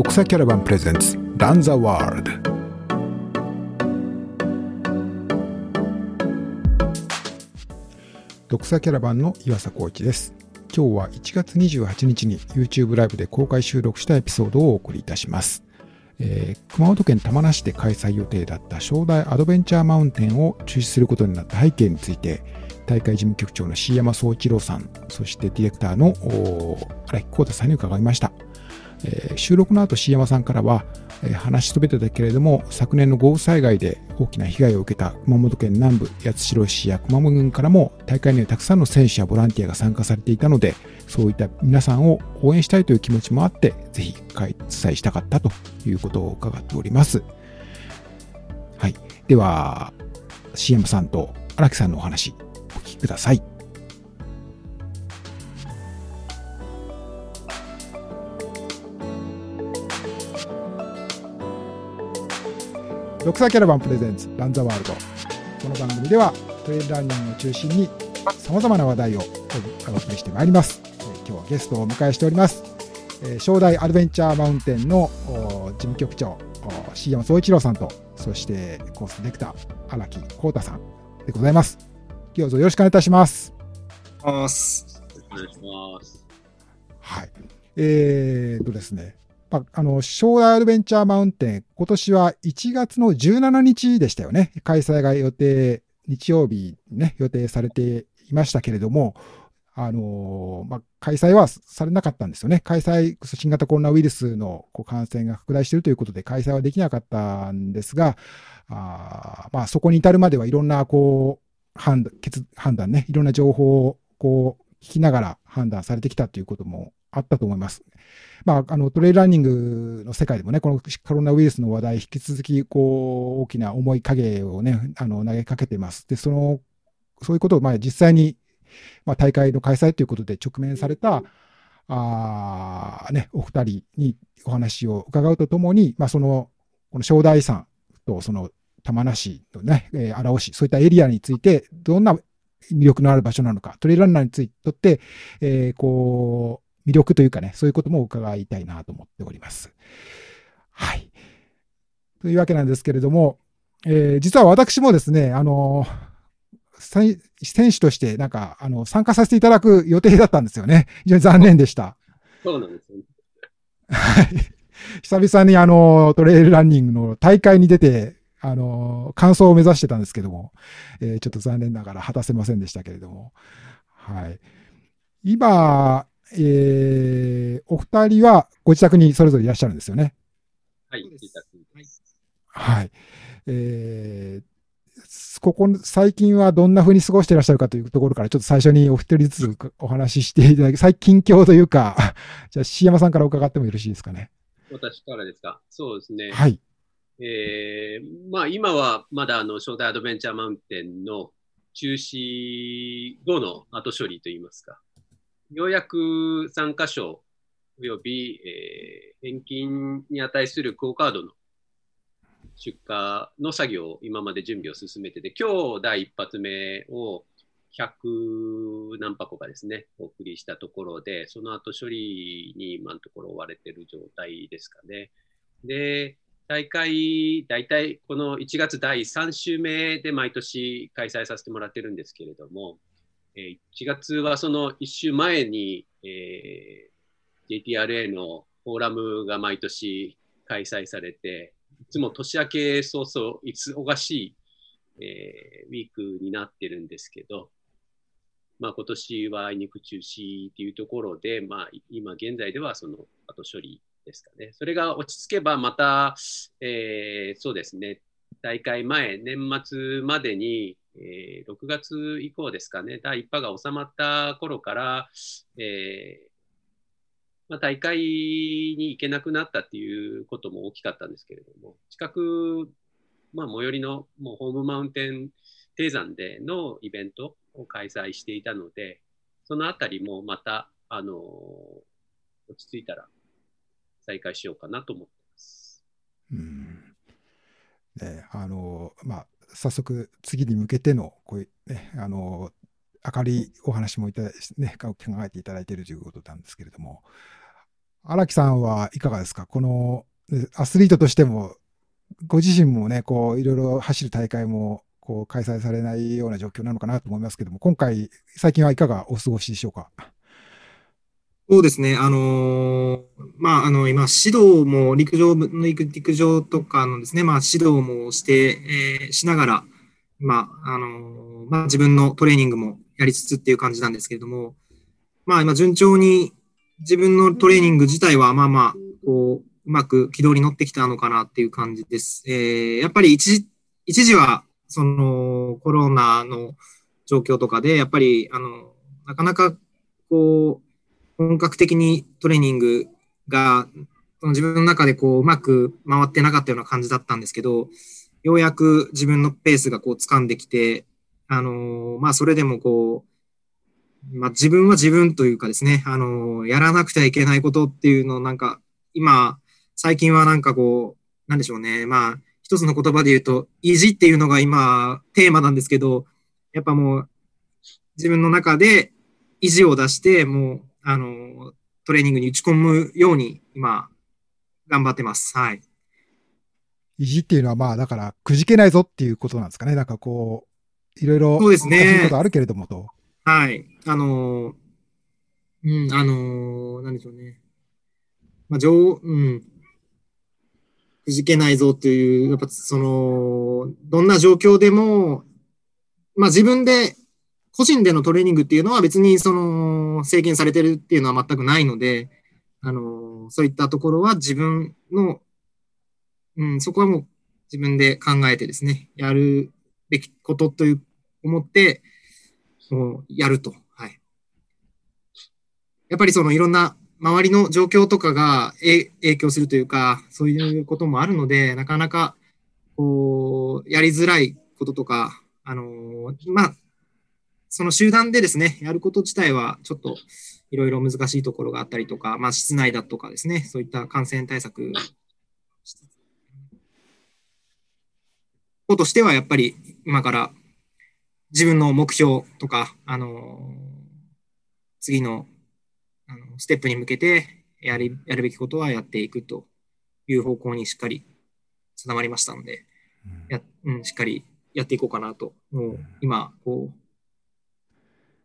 読者キャラバンプレゼンツランザワールド読者キャラバンの岩佐光一です今日は1月28日に YouTube ライブで公開収録したエピソードをお送りいたしますえー、熊本県玉名市で開催予定だった正代アドベンチャーマウンテンを中止することになった背景について大会事務局長の C 山総一郎さんそしてディレクターの荒木浩太さんに伺いましたえー、収録の後 C 山さんからは、えー、話し飛べてたけれども昨年の豪雨災害で大きな被害を受けた熊本県南部八代市や熊本郡からも大会にはたくさんの選手やボランティアが参加されていたのでそういった皆さんを応援したいという気持ちもあってぜひ開催したかったということを伺っております。はい。では CM さんと荒木さんのお話お聞きください。ドクサーキャラバンプレゼンツランザワールド。この番組ではトレイルランニングを中心にさまざまな話題をお送りしてまいります、えー、今日はゲストをお迎えしております、えー、正代アドベンチャーマウンテンの事務局長 C 山総一郎さんとそしてコースディレクター荒木浩太さんでございます。どうぞよろしくお願いいたします。お願いします。はい。えーとですねまあ、あの、将来アドベンチャーマウンテン、今年は1月の17日でしたよね。開催が予定、日曜日ね、予定されていましたけれども、あのまあ、開催はされなかったんですよね。開催、新型コロナウイルスのこう感染が拡大しているということで開催はできなかったんですが、あまあ、そこに至るまではいろんなこう判断判断ね、いろんな情報をこう聞きながら判断されてきたということもあったと思います。まあ、あの、トレイランニングの世界でもね、このコロナウイルスの話題、引き続き、こう、大きな重い影をね、あの、投げかけています。で、その、そういうことを、まあ、実際に、まあ、大会の開催ということで直面された、あね、お二人にお話を伺うとともに、まあ、その、この正代山と、その、玉名市のね、えー、荒尾市、そういったエリアについて、どんな魅力のある場所なのか、トレイランナーについてとって、えー、こう、魅力というかね、そういうことも伺いたいなと思っております。はい。というわけなんですけれども、えー、実は私もですね、あの選手として、なんか、あの、参加させていただく予定だったんですよね。非常に残念でした。そうなんですよね。はい。久々にあの、トレイルランニングの大会に出て、あの、完走を目指してたんですけども、えー、ちょっと残念ながら果たせませんでしたけれども、はい。今、えー、お二人はご自宅にそれぞれいらっしゃるんですよね？はい、自宅はい。えー、ここ、最近はどんな風に過ごしていらっしゃるかというところから、ちょっと最初にお一人ずつお話ししていただき、最近況というか、じゃあ、椎山さんから伺ってもよろしいですかね？私からですか？そうですね。はい。えー、まあ、今はまだあの、正代アドベンチャーマウンテンの中止後の後処理といいますか、ようやく参加賞及び、えー、返金に値するクオカードの出荷の作業を今まで準備を進めてて、今日第一発目を100何箱かですね、お送りしたところで、その後処理に今のところ追われてる状態ですかね。で、大会、大体この1月第3週目で毎年開催させてもらってるんですけれども、え1月はその1週前に、えー、JTRA のフォーラムが毎年開催されて、いつも年明け早々、忙しい、えー、ウィークになってるんですけど、まあ、今年はあいにく中止というところで、まあ、今現在ではその後処理ですかね。それが落ち着けばまた、えー、そうですね、大会前、年末までに、えー、6月以降ですかね、第1波が収まった頃から、えーまあ、大会に行けなくなったっていうことも大きかったんですけれども、近く、まあ、最寄りのもうホームマウンテン低山でのイベントを開催していたので、そのあたりもまた、あの落ち着いたら再開しようかなと思ってます。うんね、あのまあ早速次に向けてのこういう、ね、あの明るいお話もいた、ね、考えていただいているということなんですけれども、荒木さんはいかがですか？このアスリートとしても、ご自身もね、こう、いろいろ走る大会も、こう、開催されないような状況なのかなと思いますけども、今回、最近はいかがお過ごしでしょうか？そうですね。あの、まあ、あの、今、指導も陸上部、陸上とかのですね、まあ、指導もして、えー、しながら、まあ、あの、まあ、自分のトレーニングもやりつつっていう感じなんですけれども、まあ、今、順調に自分のトレーニング自体は、まあまあ、こう、うまく軌道に乗ってきたのかなっていう感じです。えー、やっぱり一時、一時は、その、コロナの状況とかで、やっぱり、あの、なかなか、こう、本格的にトレーニングがその自分の中でこううまく回ってなかったような感じだったんですけど、ようやく自分のペースがこう掴んできて、あの、まあそれでもこう、まあ自分は自分というかですね、あの、やらなくてはいけないことっていうのをなんか今、最近はなんかこう、なんでしょうね、まあ一つの言葉で言うと、意地っていうのが今テーマなんですけど、やっぱもう自分の中で意地を出して、もうあの、トレーニングに打ち込むように今、頑張ってます。はい。意地っていうのはまあ、だから、くじけないぞっていうことなんですかね。なんかこう、いろいろ、そうですね。ことあるけれどもと。はい。あのうん、あのなんでしょうね。まあ、上、うん。くじけないぞっていう、やっぱその、どんな状況でも、まあ自分で個人でのトレーニングっていうのは別にその制限されてるっていうのは全くないので、あの、そういったところは自分の、うん、そこはもう自分で考えてですね、やるべきことという思って、もうやると。はい。やっぱりそのいろんな周りの状況とかが影響するというか、そういうこともあるので、なかなか、こう、やりづらいこととか、あのまあ、その集団でですね、やること自体はちょっといろいろ難しいところがあったりとか、まあ、室内だとかですね、そういった感染対策。としてはやっぱり今から自分の目標とか、あの次のあのステップに向けてやりやるべきことはやっていくという方向にしっかり定まりましたので、やうん、しっかりやっていこうかなと、もう今、こう、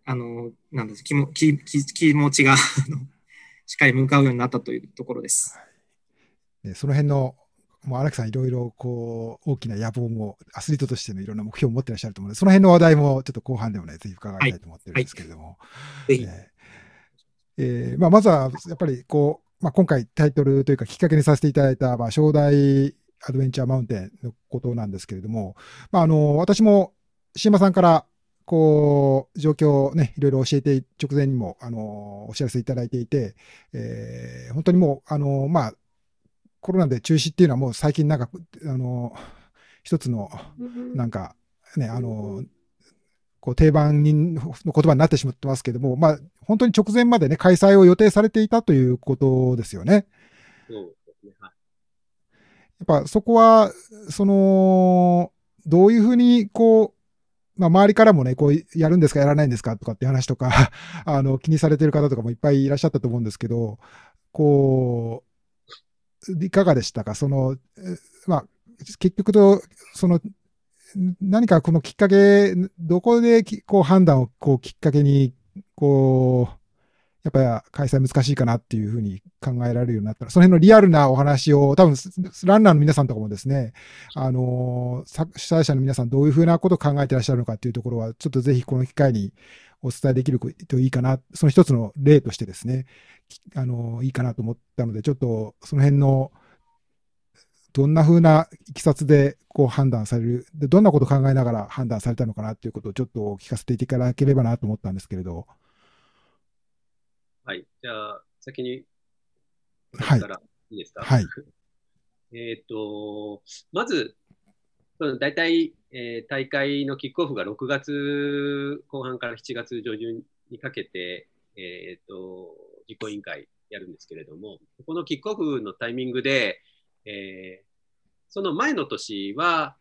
あの、なんです気も気気気持ちが しっかり向かうようになったというところです。はい、その辺のもう荒木さん、いろいろこう大きな野望も、アスリートとしてのいろんな目標を持ってらっしゃると思うので、その辺の話題もちょっと後半でもね、ぜひ伺いたいと思ってるんですけれども。はいはい、えー、まあ、まずはやっぱりこう、まあ、今回タイトルというかきっかけにさせていただいた、まあ、正代アドベンチャーマウンテンのことなんですけれども、まあ、あの私も椎間さんからこう、状況をね、いろいろ教えて、直前にも、あの、お知らせいただいていて、えー、本当にもう、あの、まあ、コロナで中止っていうのはもう最近なんか、あの、一つの、なんか、ね、あの、こう定番の言葉になってしまってますけども、まあ、本当に直前までね、開催を予定されていたということですよね。そうですね。はい。やっぱそこは、その、どういうふうに、こう、まあ、周りからもね、こう、やるんですか、やらないんですかとかって話とか あの、気にされてる方とかもいっぱいいらっしゃったと思うんですけど、こう、いかがでしたか？その、まあ、結局と、その、何かこのきっかけ、どこでこう判断をこうきっかけに、こう、やっぱり開催難しいかなっていうふうに考えられるようになったら、その辺のリアルなお話を、多分ランナーの皆さんとかもですね、あの、主催者の皆さんどういうふうなことを考えてらっしゃるのかっていうところは、ちょっとぜひこの機会にお伝えできるといいかな、その一つの例としてですね、あの、いいかなと思ったので、ちょっとその辺の、どんなふうないきさつでこう判断されるで、どんなことを考えながら判断されたのかなっていうことをちょっと聞かせていただければなと思ったんですけれど。はい。じゃあ、先に、はい。いいですか？はい。えっと、まず、大体、えー、大会のキックオフが6月後半から7月上旬にかけて、えっ、ー、と、実行委員会やるんですけれども、このキックオフのタイミングで、えー、その前の年は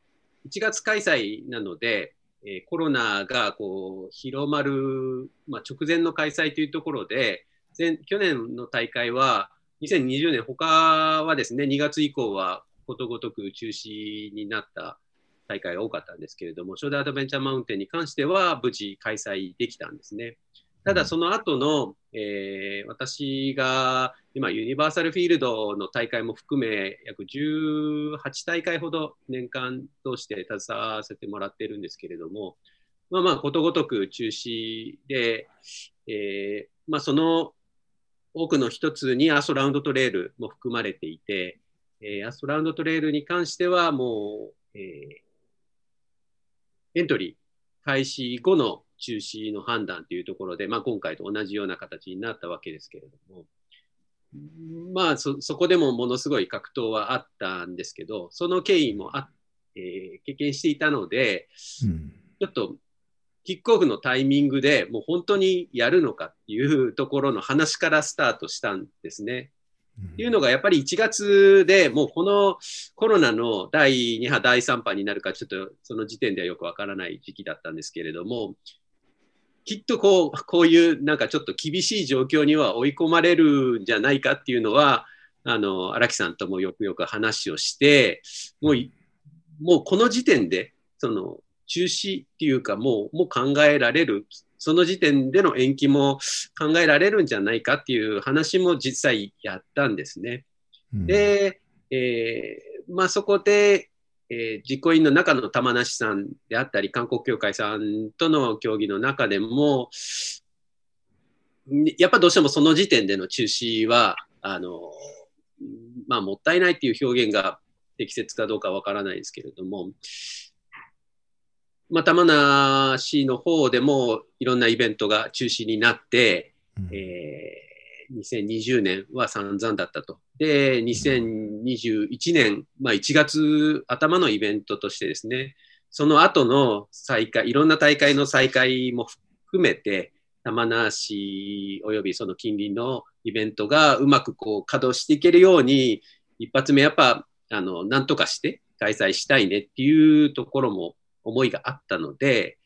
1月開催なので、えー、コロナがこう広まる、まあ、直前の開催というところで、前去年の大会は2020年、他はですね、2月以降はことごとく中止になった大会が多かったんですけれども、ショーダーアドベンチャーマウンテンに関しては無事開催できたんですね。ただその後の、えー、私が今ユニバーサルフィールドの大会も含め約18大会ほど年間通して携わらせてもらってるんですけれども、まあまあことごとく中止で、えー、まあその多くの一つにアストラウンドトレールも含まれていて、えー、アストラウンドトレールに関してはもう、えー、エントリー開始後の中止の判断というところで、まあ、今回と同じような形になったわけですけれども、まあそ、そこでもものすごい格闘はあったんですけど、その経緯もあ、えー、経験していたので、うん、ちょっとキックオフのタイミングでもう本当にやるのかっていうところの話からスタートしたんですね。っていうのがやっぱり1月でもうこのコロナの第2波、第3波になるかちょっとその時点ではよくわからない時期だったんですけれども、きっとこうこういうなんかちょっと厳しい状況には追い込まれるんじゃないかっていうのは、あの荒木さんともよくよく話をして、もうもうこの時点でその中止っていうかもうもう考えられるその時点での延期も考えられるんじゃないかっていう話も実際やったんですね。うん、で、えー、まあ、そこで、えー、実行委員の中の玉梨さんであったり、韓国協会さんとの協議の中でも、やっぱどうしてもその時点での中止は、あの、まあ、もったいないっていう表現が適切かどうかわからないですけれども、まあ、玉名市の方でもいろんなイベントが中止になって、うん、えー、2020年は散々だったと。で、2021年、まあ、1月頭のイベントとしてですね、その後の再開、いろんな大会の再開も含めて、玉名市およびその近隣のイベントがうまくこう稼働していけるように、一発目やっぱ、あの、なんとかして開催したいねっていうところも思いがあったので、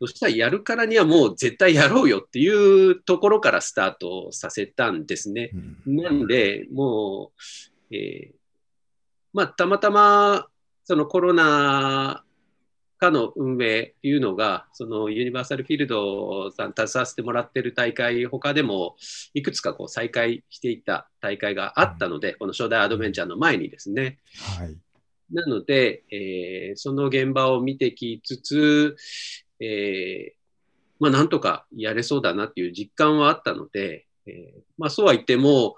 そしたらやるからにはもう絶対やろうよっていうところからスタートさせたんですね。なんで、もう、えー、まあ、たまたま、そのコロナ禍の運営っていうのが、そのユニバーサルフィールドさん携わせてもらってる大会、他でもいくつかこう再開していった大会があったので、この初代アドベンチャーの前にですね。はいなので、えー、その現場を見てきつつ、えー、まあ、なんとかやれそうだなっていう実感はあったので、えー、まあ、そうは言っても、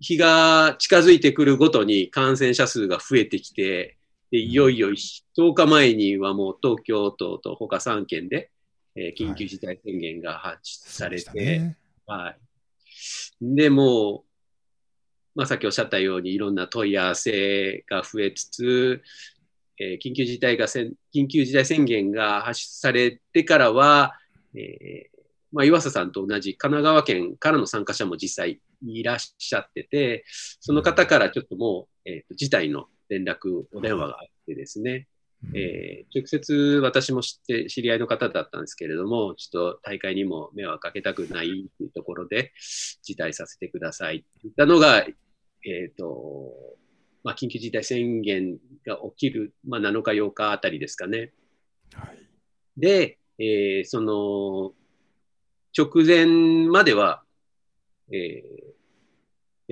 日が近づいてくるごとに感染者数が増えてきて、でいよいよ10日前にはもう東京都と他3県で、えー、緊急事態宣言が発出されて、はい。ね、はい。で、もまあ、さっきおっしゃったようにいろんな問い合わせが増えつつ、えー、緊急事態がせん緊急事態宣言が発出されてからは、えーまあ、岩佐さんと同じ神奈川県からの参加者も実際いらっしゃってて、その方からちょっともう、えーと、事態の連絡、お電話があってですね、えー、直接私も知って知り合いの方だったんですけれども、ちょっと大会にも迷惑かけたくないというところで、辞退させてくださいといったのが、えっ、ー、と、まあ、緊急事態宣言が起きる、まあ、7日、8日あたりですかね。はい、で、えー、その、直前までは、えー、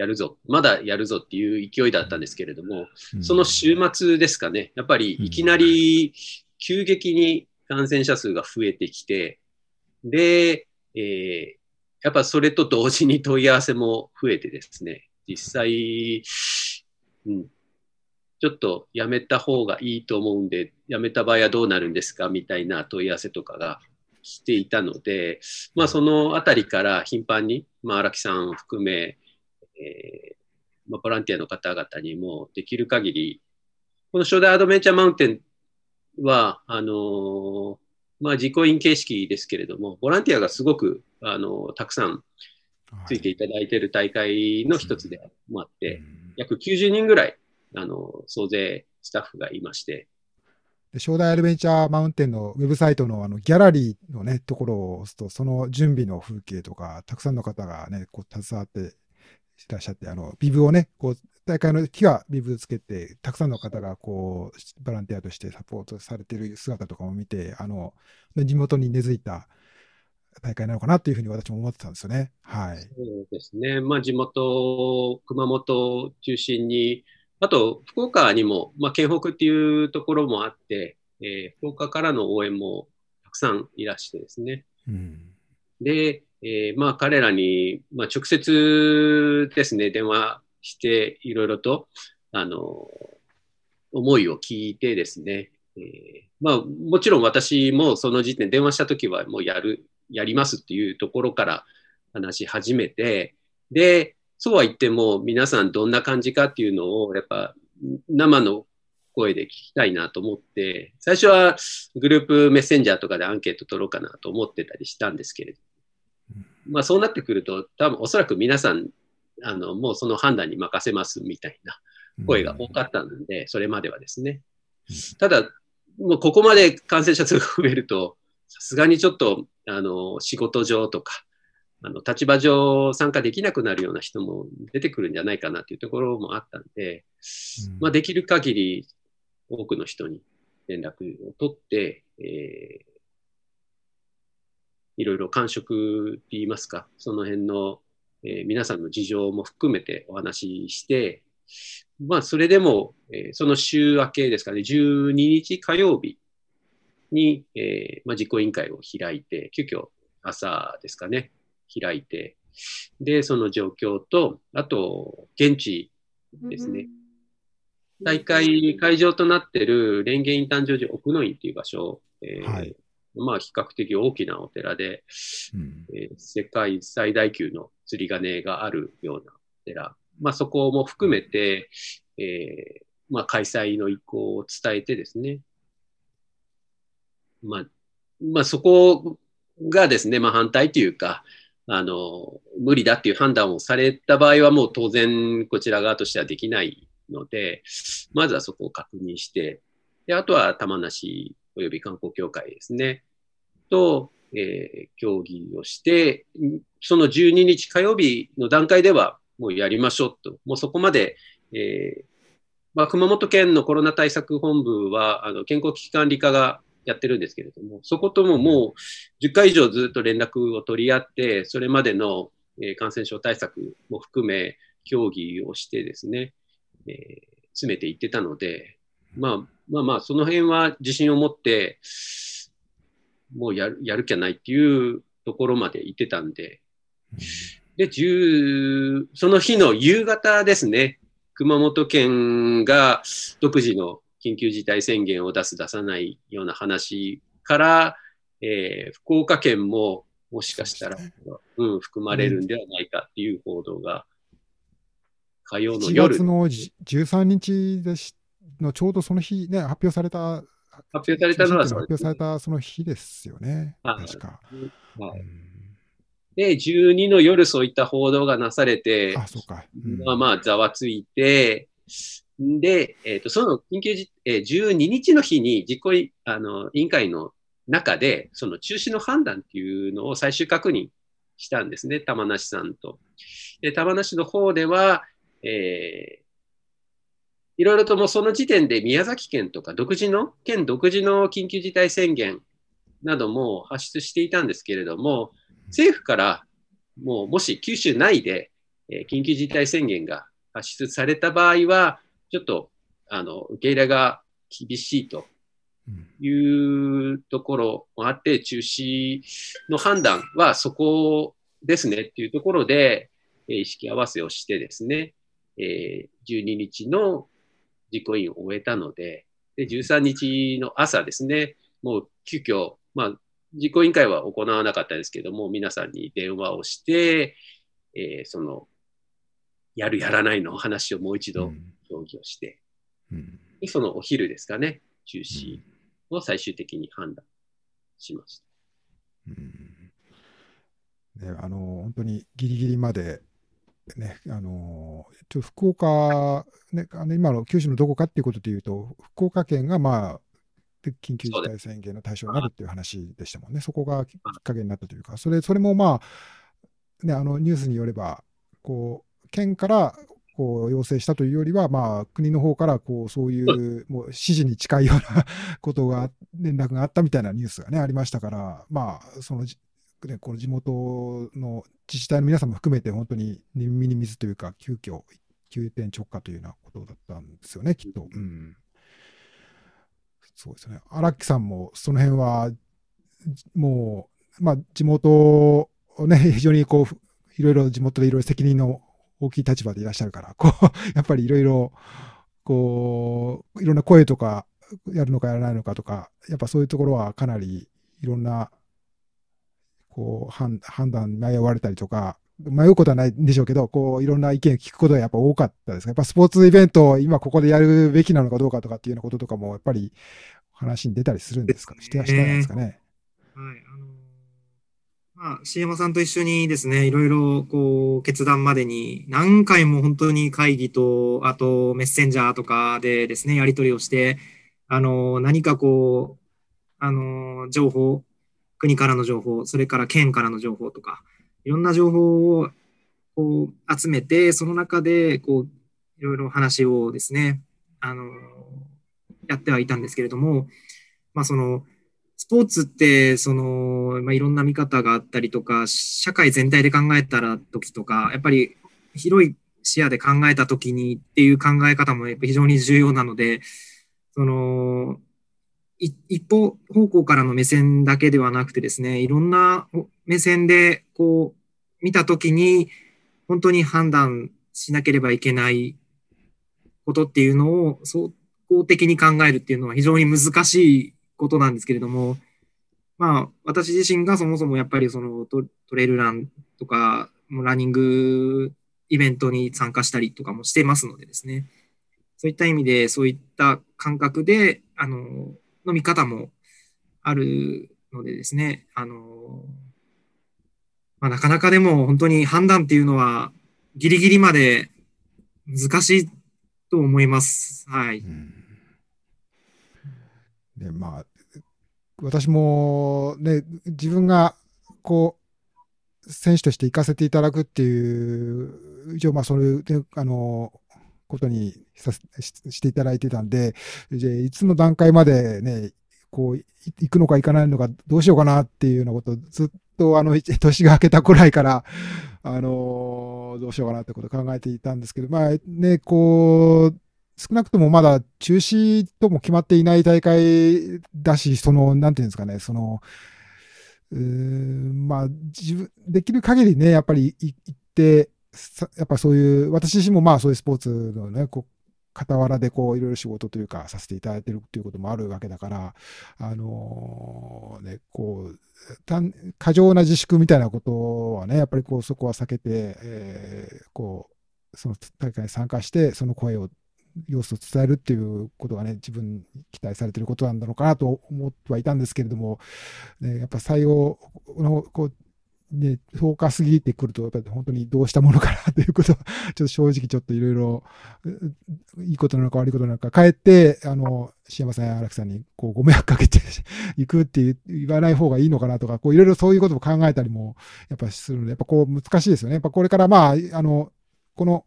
やるぞ、まだやるぞっていう勢いだったんですけれども、その週末ですかね、やっぱりいきなり急激に感染者数が増えてきて、で、えー、やっぱそれと同時に問い合わせも増えてですね、実際、うん、ちょっとやめた方がいいと思うんで、やめた場合はどうなるんですか？みたいな問い合わせとかが来ていたので、まあそのあたりから頻繁に、まあ荒木さんを含め、えー、まあ、ボランティアの方々にもできる限り、この初代アドベンチャーマウンテンは、あのー、まあ、実行委員形式ですけれども、ボランティアがすごく、あのー、たくさんついていただいている大会の一つでもあって、約90人ぐらい、あの総勢スタッフがいまして、で正代アドベンチャーマウンテンのウェブサイトのあのギャラリーのね、ところを押すと、その準備の風景とか、たくさんの方がね、こう携わってらっしゃって、あの、ビブをね、こう、大会の日はビブつけて、たくさんの方がこう、ボランティアとしてサポートされている姿とかも見て、あの、地元に根付いた大会なのかなというふうに私も思ってたんですよね。はい。そうですね。まあ、地元、熊本を中心に、あと、福岡にも、まあ、県北っていうところもあって、えー、福岡からの応援もたくさんいらしてですね。うん、で、えー、まあ、彼らに、まあ、直接ですね、電話して、いろいろと、あの、思いを聞いてですね、えー、まあ、もちろん私もその時点、電話した時はもうやる、やりますっていうところから話し始めて、で、そうは言っても皆さんどんな感じかっていうのをやっぱ生の声で聞きたいなと思って、最初はグループメッセンジャーとかでアンケート取ろうかなと思ってたりしたんですけれど、まあそうなってくると多分おそらく皆さんあのもうその判断に任せますみたいな声が多かったので、それまではですね。ただ、もうここまで感染者数が増えると、さすがにちょっとあの仕事上とか、あの立場上参加できなくなるような人も出てくるんじゃないかなというところもあったんで、うん、まあ、できる限り多くの人に連絡を取って、えー、いろいろ感触って言いますか、その辺の、えー、皆さんの事情も含めてお話しして、まあ、それでも、えー、その週明けですかね、12日火曜日に、えーまあ、実行委員会を開いて、急遽朝ですかね、開いて、で、その状況と、あと、現地ですね。大会会場となっている蓮華院誕生寺奥の院という場所、えー、はい、まあ比較的大きなお寺で、うん、えー、世界最大級の釣り鐘があるようなお寺、まあそこも含めて、えー、まあ開催の意向を伝えてですね、まあ、まあそこがですね、まあ反対というか、あの、無理だっていう判断をされた場合はもう当然こちら側としてはできないので、まずはそこを確認して、であとは玉梨及び観光協会ですね、と、えー、協議をして、その12日火曜日の段階ではもうやりましょうと、もうそこまで、えーまあ、熊本県のコロナ対策本部は、あの健康危機管理課がやってるんですけれども、そことももう10回以上ずっと連絡を取り合って、それまでの、え感染症対策も含め協議をしてですね、えー、詰めていってたので、まあまあまあ、その辺は自信を持って、もうやるやる気はないっていうところまで行ってたんで、で、10その日の夕方ですね、熊本県が独自の緊急事態宣言を出す、出さないような話から、えー、福岡県ももしかしたら、ううん、含まれるんではないかっていう報道が、火曜の夜。4月の13日でしのちょうどその日ね、発表された、発表されたのは発表されたその日ですよね、確か。はい、で、12の夜そういった報道がなされて、あそうか、うん、まあまあざわついて、で、えっ、ー、と、その緊急じ、えー、12日の日に実行あの委員会の中で、その中止の判断っていうのを最終確認したんですね、玉梨さんと。で、玉梨の方では、えー、いろいろともその時点で宮崎県とか独自の、県独自の緊急事態宣言なども発出していたんですけれども、政府からもうもし九州内で、えー、緊急事態宣言が発出された場合は、ちょっと、あの、受け入れが厳しいというところもあって、中止の判断はそこですねっていうところで、え意識合わせをしてですね、え12日の実行委員を終えたので、で、13日の朝ですね、もう急遽、まあ、実行委員会は行わなかったですけども、皆さんに電話をして、えー、その、やるやらないの話をもう一度協議をして、うん、そのお昼ですかね、中止を最終的に判断しました。うん。ね、あの本当にギリギリまで、ね、あのちょ福岡、ね、あの今の九州のどこかっていうことでいうと、福岡県が、まあ、緊急事態宣言の対象になるっていう話でしたもんね、そこがきっかけになったというか、それそれもまあ、ね、あのニュースによれば、こう県からこう要請したというよりは、まあ、国の方からこうそういうもう指示に近いような ことが、連絡があったみたいなニュースが、ね、ありましたから、まあ、そのね、この地元の自治体の皆さんも含めて、本当に耳に水というか、急遽急転直下というようなことだったんですよね、きっと。うん、そうですね。荒木さんもその辺は、もう、まあ、地元をね、非常にこう、いろいろ地元でいろいろ責任の大きい立場でいらっしゃるから、こう、やっぱりいろいろ、こう、いろんな声とか、やるのかやらないのかとか、やっぱそういうところはかなりいろんな、こう、判断迷われたりとか、迷うことはないんでしょうけど、こう、いろんな意見を聞くことがやっぱ多かったですやっぱスポーツイベントを今ここでやるべきなのかどうかとかっていうようなこととかも、やっぱり話に出たりするんですか、して、してないですかね？はい。あのまあ、CM さんと一緒にですね、いろいろこう決断までに何回も本当に会議と、あとメッセンジャーとかでですね、やり取りをして、あの、何かこう、あの、情報、国からの情報、それから県からの情報とか、いろんな情報をこう集めて、その中でこう、いろいろ話をですね、あの、やってはいたんですけれども、まあその、スポーツって、その、まあ、いろんな見方があったりとか、社会全体で考えたら時とか、やっぱり広い視野で考えた時にっていう考え方もやっぱ非常に重要なので、その、一方方向からの目線だけではなくてですね、いろんな目線でこう見た時に、本当に判断しなければいけないことっていうのを、総合的に考えるっていうのは非常に難しいことなんですけれども、まあ、私自身がそもそもやっぱりそのトレイルランとか、ランニングイベントに参加したりとかもしてますのでですね、そういった意味で、そういった感覚で、あの、の見方もあるのでですね、あの、まあ、なかなかでも本当に判断っていうのはギリギリまで難しいと思います。はい。うんで、まあ、私もね、自分がこう、選手として行かせていただくっていう、一応まあ、そういう、あの、ことにさしていただいてたんで、じゃいつの段階までね、こう、行くのか行かないのかどうしようかなっていうようなことをずっとあの、年が明けたくらいから、あのどうしようかなってことを考えていたんですけど、まあね、こう、少なくともまだ中止とも決まっていない大会だし、その、なんていうんですかね、その、うーんまあ、自分、できる限りね、やっぱり行って、やっぱそういう、私自身もまあそういうスポーツのね、こ、傍らでこう、いろいろ仕事というか、させていただいてるっていうこともあるわけだから、あのー、ね、こう、過剰な自粛みたいなことはね、やっぱりこう、そこは避けて、えー、こう、その大会に参加して、その声を様子を伝えるっていうことがね、自分に期待されてることなんだろうかなと思ってはいたんですけれども、ね、やっぱ採用の、こう、ね、10日過ぎてくると、やっぱり本当にどうしたものかなということは、ちょっと正直ちょっといろいろ、いいことなのか悪いことなのか、帰って、あの、シ山さんや荒木さんに、こう、ご迷惑かけていくって言わない方がいいのかなとか、こう、いろいろそういうことも考えたりも、やっぱするので、やっぱこう、難しいですよね。やっぱこれからまあ、あの、この、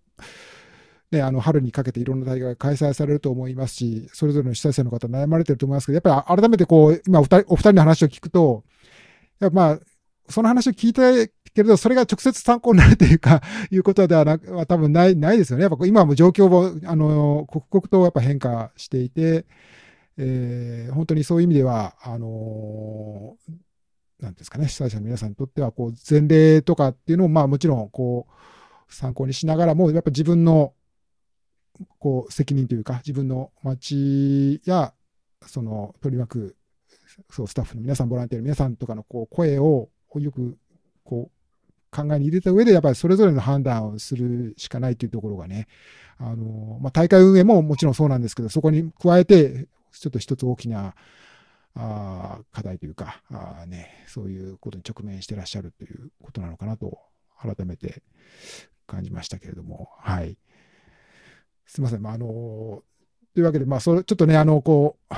ね、あの春にかけていろんな大会が開催されると思いますし、それぞれの主催者の方悩まれてると思いますけど、やっぱり改めてこう、今お二人、お二人の話を聞くと、やっぱまあ、その話を聞いたけれど、それが直接参考になるというか、いうことではなくは多分ない、ないですよね。やっぱ今も状況も、あの、刻々とやっぱ変化していて、えー、本当にそういう意味では、あのなんですかね、主催者の皆さんにとっては、こう、前例とかっていうのを、まあもちろん、こう、参考にしながらも、やっぱ自分のこう責任というか、自分の町やその取り巻くそうスタッフの皆さん、ボランティアの皆さんとかのこう声をよくこう考えに入れた上で、やっぱりそれぞれの判断をするしかないというところがね、あのまあ、大会運営ももちろんそうなんですけど、そこに加えて、ちょっと一つ大きなあ課題というかあ、ね、そういうことに直面してらっしゃるということなのかなと、改めて感じましたけれども、はい。すみません。まあ、あの、というわけで、まあ、それ、ちょっとね、あの、こう、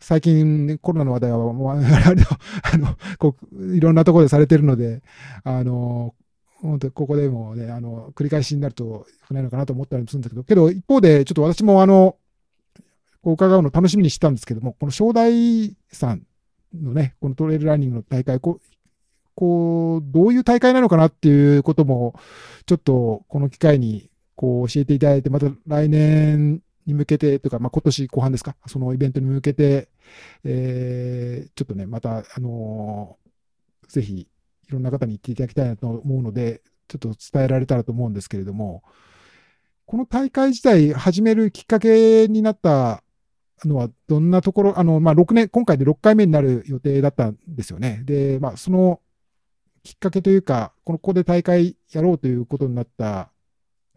最近、コロナの話題は、もう、あの、こう、いろんなところでされてるので、あの、本当ここでもね、あの、繰り返しになるとないのかなと思ったりもするんだけど、けど一方で、ちょっと私もあの、こう伺うの楽しみにしてたんですけども、この正代さんのね、このトレイルランニングの大会、こう、こう、どういう大会なのかなっていうことも、ちょっとこの機会にこう教えていただいて、また来年に向けてというか、まあ、今年後半ですか、そのイベントに向けて、えー、ちょっとね、また、あのー、ぜひ、いろんな方に言っていただきたいなと思うので、ちょっと伝えられたらと思うんですけれども、この大会自体始めるきっかけになったのは、どんなところ、あの、まあ、6年、今回で6回目になる予定だったんですよね。で、まあ、そのきっかけというか、このここで大会やろうということになった、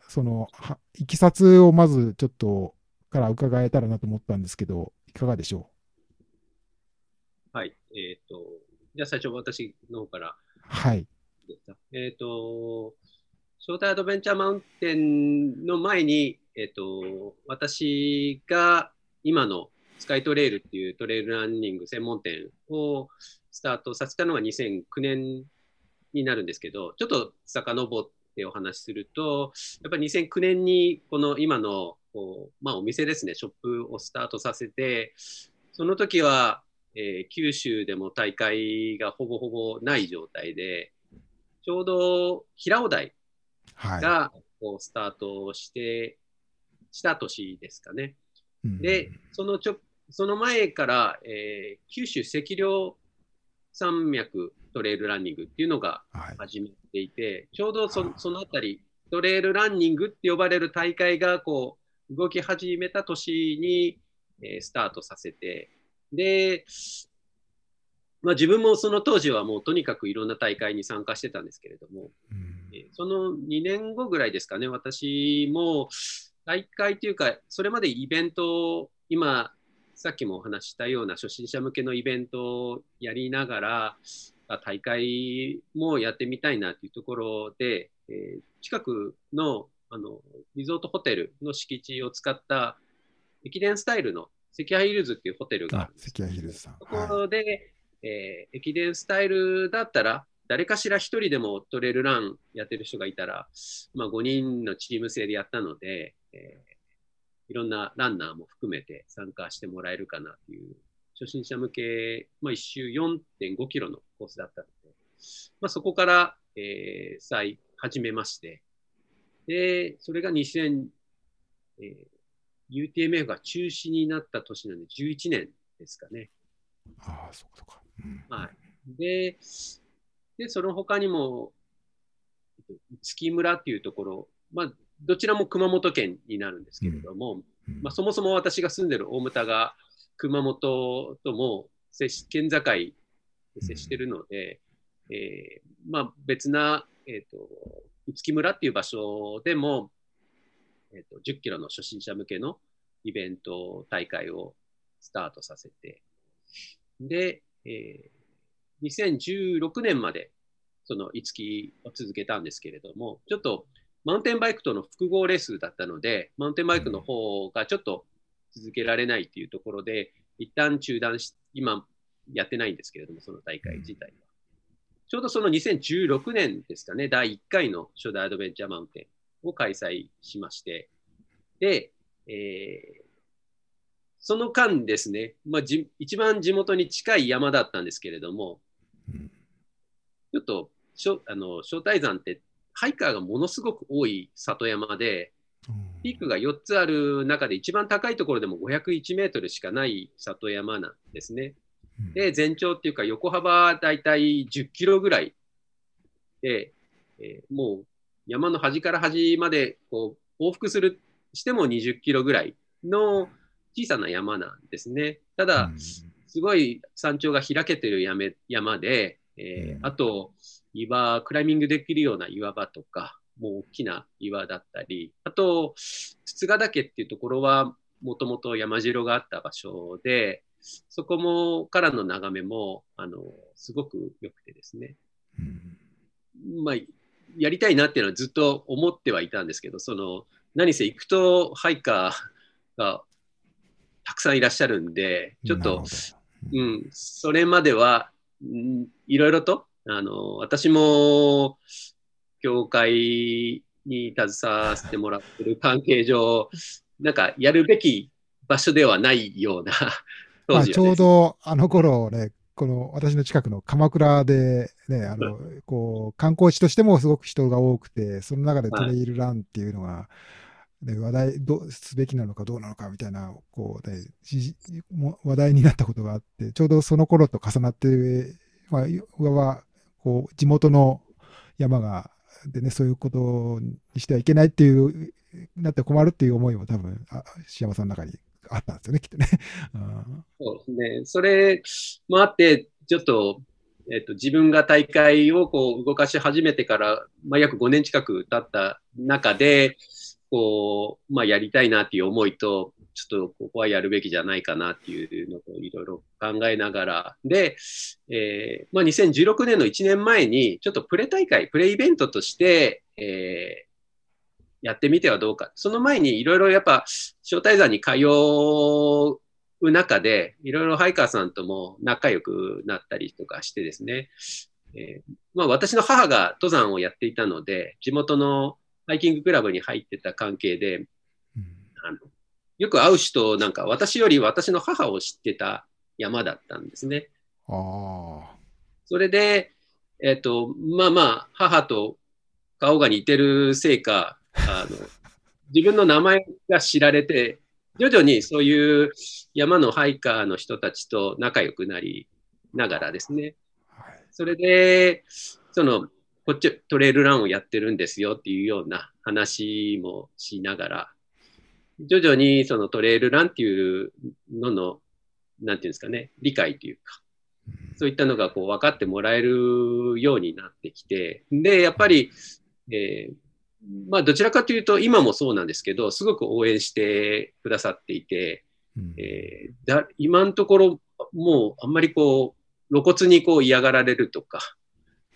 その、いきさつをまずちょっとから伺えたらなと思ったんですけど、いかがでしょう？はい。えっ、ー、と、じゃあ最初私の方から。はい。えっ、ー、と、ショートアドベンチャーマウンテンの前に、えっ、ー、と、私が今のスカイトレイルっていうトレイルランニング専門店をスタートさせたのが2009年になるんですけど、ちょっと遡ってお話しすると、やっぱり2009年にこの今のこう、まあ、お店ですね、ショップをスタートさせて、その時は、えー、九州でも大会がほぼほぼない状態で、ちょうど平尾台がこうスタートして、した年ですかね。で、そのちょその前から、えー、九州赤稜山脈トレイルランニングっていうのが始めていて、はい、ちょうどそそのあたり、トレイルランニングって呼ばれる大会がこう動き始めた年に、えー、スタートさせて、で、まあ、自分もその当時はもうとにかくいろんな大会に参加してたんですけれども、うん、えー、その2年後ぐらいですかね、私も大会というか、それまでイベントを今さっきもお話したような初心者向けのイベントをやりながら、大会もやってみたいなというところで、えー、近くのあのリゾートホテルの敷地を使った駅伝スタイルの関谷ヒルズっていうホテルがあるんです。関谷ヒルズさん。そこで、はい、えー、駅伝スタイルだったら、誰かしら1人でもトレイルランやってる人がいたら、まあ、5人のチーム制でやったので、えー、いろんなランナーも含めて参加してもらえるかなという、初心者向け、まあ、1周4.5キロのコースだったので、まあ、そこから、えー、再始めまして、で、それが2000、えー、UTMF が中止になった年なんで、11年ですかね。ああ、そうか。うん、はい。で、で、その他にも、月村っていうところ、まあ、どちらも熊本県になるんですけれども、うんうん、まあ、そもそも私が住んでる大牟田が熊本とも接し県境で接しているので、うん、えー、まあ、別な、えーと、五木村っていう場所でも、えーと、10キロの初心者向けのイベント大会をスタートさせて、で、えー、2016年までその五木を続けたんですけれども、ちょっとマウンテンバイクとの複合レースだったので、マウンテンバイクの方がちょっと続けられないというところで、一旦中断し、今やってないんですけれども、その大会自体は。ちょうどその2016年ですかね、第1回の初代アドベンチャーマウンテンを開催しまして、で、えー、その間ですね、まあ、じ一番地元に近い山だったんですけれども、ちょっとしょあの招待山ってハイカーがものすごく多い里山で、ピークが4つある中で一番高いところでも501メートルしかない里山なんですね。で、全長っていうか横幅だいたい10キロぐらいで、えー、もう山の端から端までこう往復するしても20キロぐらいの小さな山なんですね。ただ、すごい山頂が開けてる山で、えー、あと、岩、クライミングできるような岩場とか、もう大きな岩だったり、あと、筒ヶ岳っていうところは、もともと山城があった場所で、そこも、からの眺めも、あの、すごく良くてですね。うん、まあ、やりたいなっていうのはずっと思ってはいたんですけど、その、何せ行くとハイカーがたくさんいらっしゃるんで、ちょっと、うん、それまでは、いろいろとあの、私も、教会に携わせてもらってる関係上、なんかやるべき場所ではないようなまあ、ちょうどあの頃ね、この私の近くの鎌倉でね、あの、こう、観光地としてもすごく人が多くて、その中でトレイルランっていうのが、ね、話題、どうすべきなのかどうなのかみたいな、こう、ね、話題になったことがあって、ちょうどその頃と重なって、まあ、は、こう、地元の山が、でね、そういうことにしてはいけないっていう、なって困るっていう思いも多分、あ石山さんの中にあったんですよね、きっとね。そうですね。それもあって、ちょっと、えっと、自分が大会をこう動かし始めてから、まあ、約5年近く経った中で、こう、まあ、やりたいなっていう思いと、ちょっとここはやるべきじゃないかなっていうのをいろいろ考えながら、で、えー、まあ、2016年の1年前に、ちょっとプレ大会、プレイベントとして、えー、やってみてはどうか。その前にいろいろやっぱ、招待山に通う中で、いろいろハイカーさんとも仲良くなったりとかしてですね、えー、まあ私の母が登山をやっていたので、地元のハイキングクラブに入ってた関係で、うん、あのよく会う人なんか私より私の母を知ってた山だったんですね。あそれで、えっ、ー、と、まあまあ、母と顔が似てるせいか、あの、自分の名前が知られて、徐々にそういう山のハイカーの人たちと仲良くなりながらですね。それで、その、こっちトレイルランをやってるんですよっていうような話もしながら、徐々にそのトレイルランっていうのの、なんていうんですかね、理解というか、そういったのがこう分かってもらえるようになってきて、で、やっぱり、えー、まあ、どちらかというと、今もそうなんですけど、すごく応援してくださっていて、うん、えー、だ今のところ、もうあんまりこう、露骨にこう嫌がられるとか、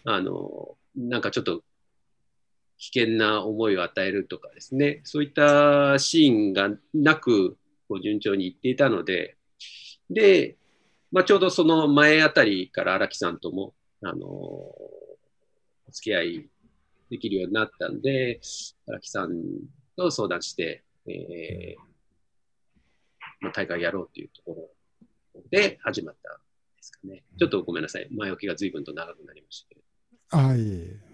あの、なんかちょっと危険な思いを与えるとかですね、そういったシーンがなく、こう順調にいっていたので、で、まあ、ちょうどその前あたりから荒木さんとも、あの、お付き合いできるようになったんで、荒木さんと相談して、えーまあ、大会やろうというところで始まったんですかね。ちょっとごめんなさい。前置きが随分と長くなりましたけど。はい。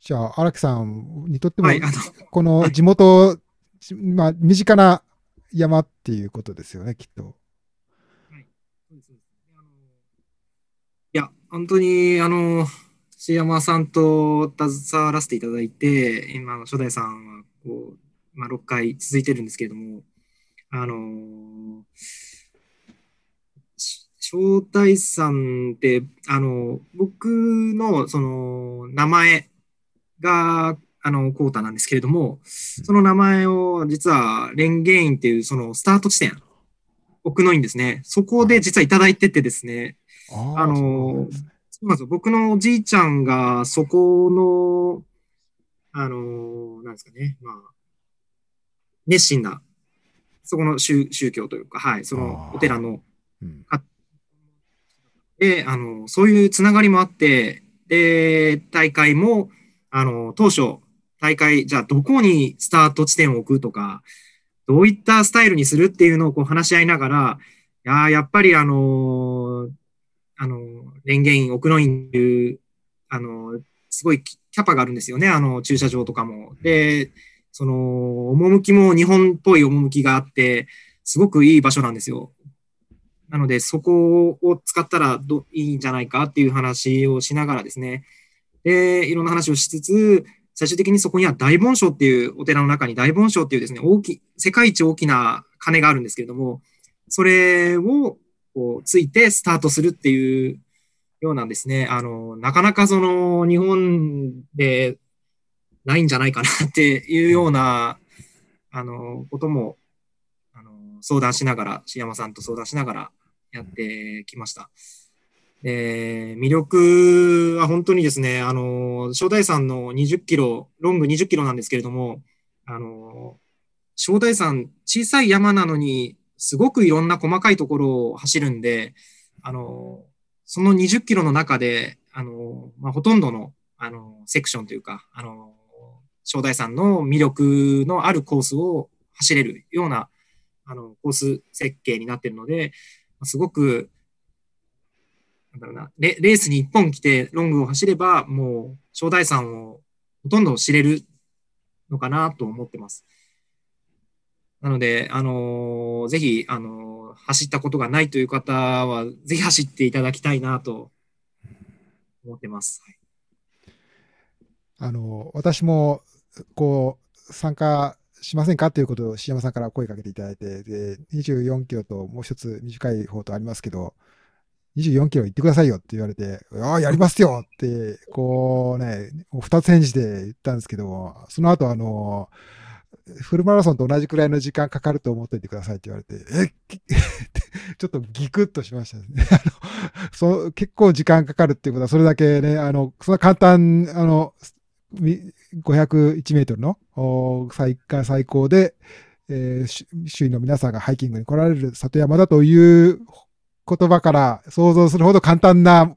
じゃあ、荒木さんにとっても、はい、この地元、まあ、身近な山っていうことですよね、きっと。はい。そうですね。いや、本当に、あの、椎山さんと携わらせていただいて、今の初代さんはこう、まあ、6回続いてるんですけれども、あのー、招待さんって、あの、僕のその名前が、あの、コータなんですけれども、その名前を実はレンゲインっていうそのスタート地点、奥の院ですね。そこで実はいただいててですね、あの、そうなんですよ。僕のおじいちゃんが、そこの、あの、なんですかね、まあ、熱心な、そこの宗宗教というか、はい、そのお寺の、うん、で、あの、そういうつながりもあって、で、大会も、あの、当初、大会、じゃあどこにスタート地点を置くとか、どういったスタイルにするっていうのをこう話し合いながら、いややっぱりあのあの、電源院、奥の院っていう、あの、すごいキャパがあるんですよね、あの、駐車場とかも。で、その、趣も日本っぽい趣があって、すごくいい場所なんですよ。なので、そこを使ったらどいいんじゃないかっていう話をしながらですね、で、いろんな話をしつつ、最終的にそこには大盆章っていうお寺の中に大盆章っていうですね、大き、世界一大きな鐘があるんですけれども、それをこう、ついてスタートするっていうようなんですね。あの、なかなかその、日本でないんじゃないかなっていうような、あの、ことも、あの、相談しながら、志山さんと相談しながらやってきました。え魅力は本当にですね、あの、正代山の20キロ、ロング20キロなんですけれども、あの、正代山小さい山なのにすごくいろんな細かいところを走るんで、あの、その20キロの中で、あの、まあ、ほとんどのあの、セクションというか、あの、正代山の魅力のあるコースを走れるような、あの、コース設計になっているので、すごく、なんだろうな、レレースに一本来てロングを走れば、もう、正代山をほとんど知れるのかなと思ってます。なので、あのーぜひ、あのー走ったことがないという方は、ぜひ走っていただきたいなと思ってます。はいあの、私も、こう、参加しませんかということを、椎山さんから声かけていただいて、で、24キロともう一つ短い方とありますけど、24キロ行ってくださいよって言われて、ああ、やりますよって、こうね、二つ返事で言ったんですけど、その後あの、フルマラソンと同じくらいの時間かかると思っておいてくださいって言われて、えき ちょっとギクッとしましたね。あのそう結構時間かかるっていうことは、それだけね、あの、そんな簡単、あの、501メートルのお最最高で、えー周囲の皆さんがハイキングに来られる里山だという言葉から想像するほど簡単な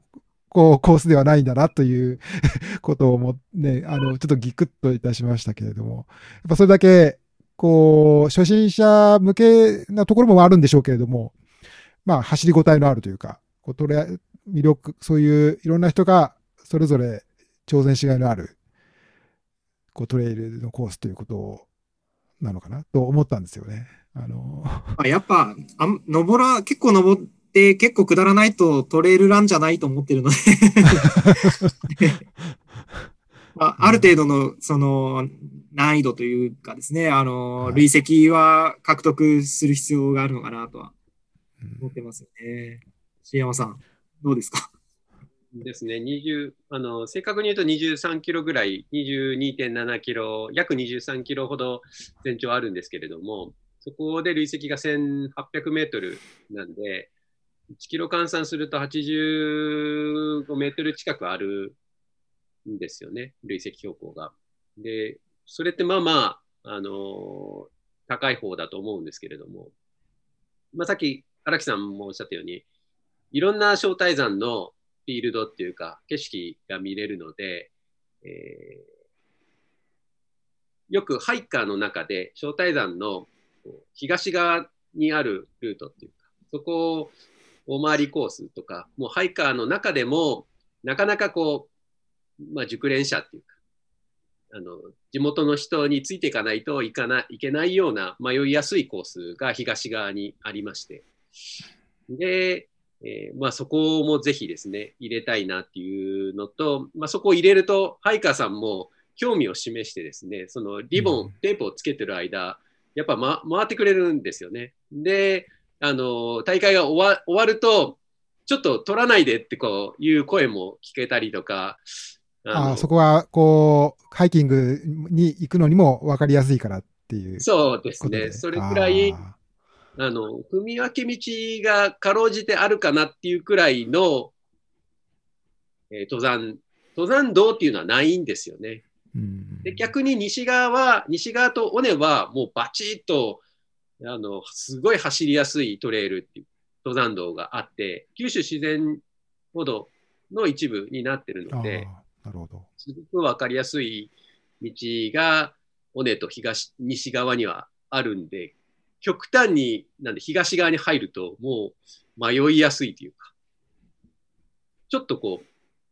こうコースではないんだなという ことをもね、あの、ちょっとギクッといたしましたけれども、やっぱそれだけ、こう、初心者向けなところもあるんでしょうけれども、まあ、走りごたえのあるというか、こう、とりあえず魅力、そういういろんな人がそれぞれ挑戦しがいのある、こう、トレイルのコースということをなのかなと思ったんですよね。あの、やっぱ、あん登ら、結構登って、結構下らないとトレイルランじゃないと思ってるので。まあ、ある程度の、その、難易度というかですね、あの、はい。累積は獲得する必要があるのかなとはうん。思ってますよね。椎山さん、どうですか？ですね、20あの正確に言うと23キロぐらい、22.7キロ、約23キロほど全長あるんですけれども、そこで累積が1800メートルなんで、1キロ換算すると85メートル近くあるんですよね、累積標高が。で、それってまあまあ、あの高い方だと思うんですけれども、まあ、さっき荒木さんもおっしゃったように、いろんな招待山のフィールドっていうか、景色が見れるので、えーよくハイカーの中で、招待山の東側にあるルートっていうか、そこを大回りコースとか、もうハイカーの中でも、なかなかこう、まあ、熟練者っていうか、あの、地元の人についていかないといかない、いけないような迷いやすいコースが東側にありまして、で、えーまあ、そこもぜひですね、入れたいなっていうのと、まあ、そこを入れると、ハイカーさんも興味を示してですね、そのリボン、うんテープをつけてる間、やっぱ、ま、回ってくれるんですよね。で、あの、大会が終わ終わると、ちょっと取らないでってこういう声も聞けたりとか、あのそこは、こう、ハイキングに行くのにも分かりやすいからっていうそうです。ね。それくらい、ああの、踏み分け道がかろうじてあるかなっていうくらいの、えー登山、登山道っていうのはないんですよね。ーうんで、逆に西側は、西側と尾根はもうバチッと、あの、すごい走りやすいトレイルっていう登山道があって、九州自然歩道の一部になってるので、なるほど。すごくわかりやすい道が尾根と東、西側にはあるんで、極端に、なんで東側に入るともう迷いやすいというか、ちょっとこう、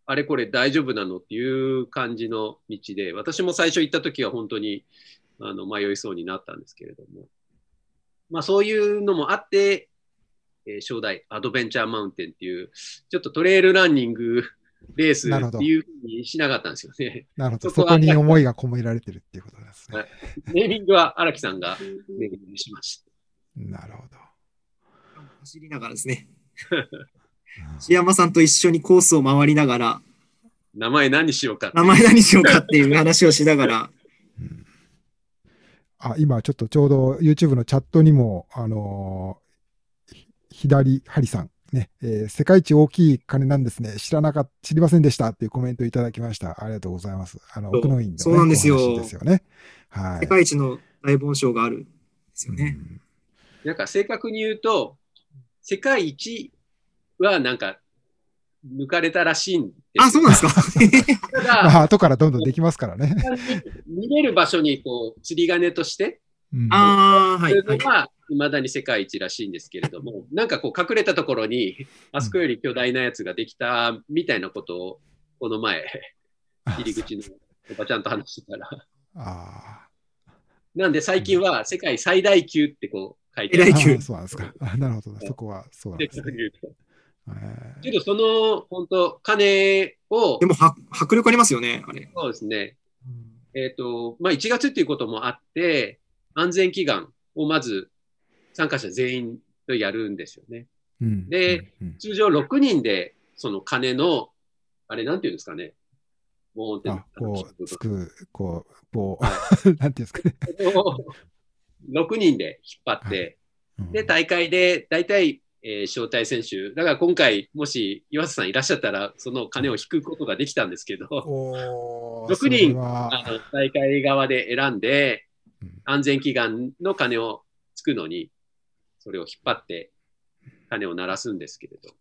あれこれ大丈夫なのっていう感じの道で、私も最初行った時は本当にあの迷いそうになったんですけれども、まあそういうのもあって、えー正代アドベンチャーマウンテンっていう、ちょっとトレイルランニングレースっていうふうにしなかったんですよね。なるほど。そこに思いが込められてるっていうことですね。はいネーミングは荒木さんがネーミングしました。なるほど。走りながらですね、うん椎山さんと一緒にコースを回りながら、名前何にしようかって名前何しようかっていう話をしながら、うんあ、今ちょっとちょうど YouTube のチャットにも、あのーひ左、ハリさん、ね、えー世界一大きい鐘なんですね。知らなかった、知りませんでしたっていうコメントいただきました。ありがとうございます。あの、奥の院の、ね、そうなんですよですよね。はい。世界一の大盆賞があるんですよね。うんなんか正確に言うと、世界一はなんか抜かれたらしいんですあ、そうなんですかただ、まあ、後からどんどんできますからね。見れる場所にこう釣り鐘として、うんああ、はい。そういうはいのが未だに世界一らしいんですけれども、なんかこう隠れたところに、あそこより巨大なやつができたみたいなことを、この前、入り口のおばちゃんと話してたら、あなんで最近は世界最大級ってこう書いてある。最大級そうなんですか。あなるほどね。そこはそうなんですね。えけどその、本当金をで、も、は迫力ありますよね、あれ。そうですね、えっ、と、まあ、1月っていうこともあって、安全祈願をまず参加者全員とやるんですよね。ーうん。で、うんうん。通常6人で、その鐘の、あれなんていうんですかね、ボーンってあ、こう、つつく、こう、棒、は なんていうんですかね。6人で引っ張って、うん。で、大会で大体、えー招待選手、だから今回、もし岩瀬さんいらっしゃったら、その鐘を引くことができたんですけど、おー 六人あの大会側で選んでうん、安全祈願の鐘をつくのに、それを引っ張って鐘を鳴らすんですけれど。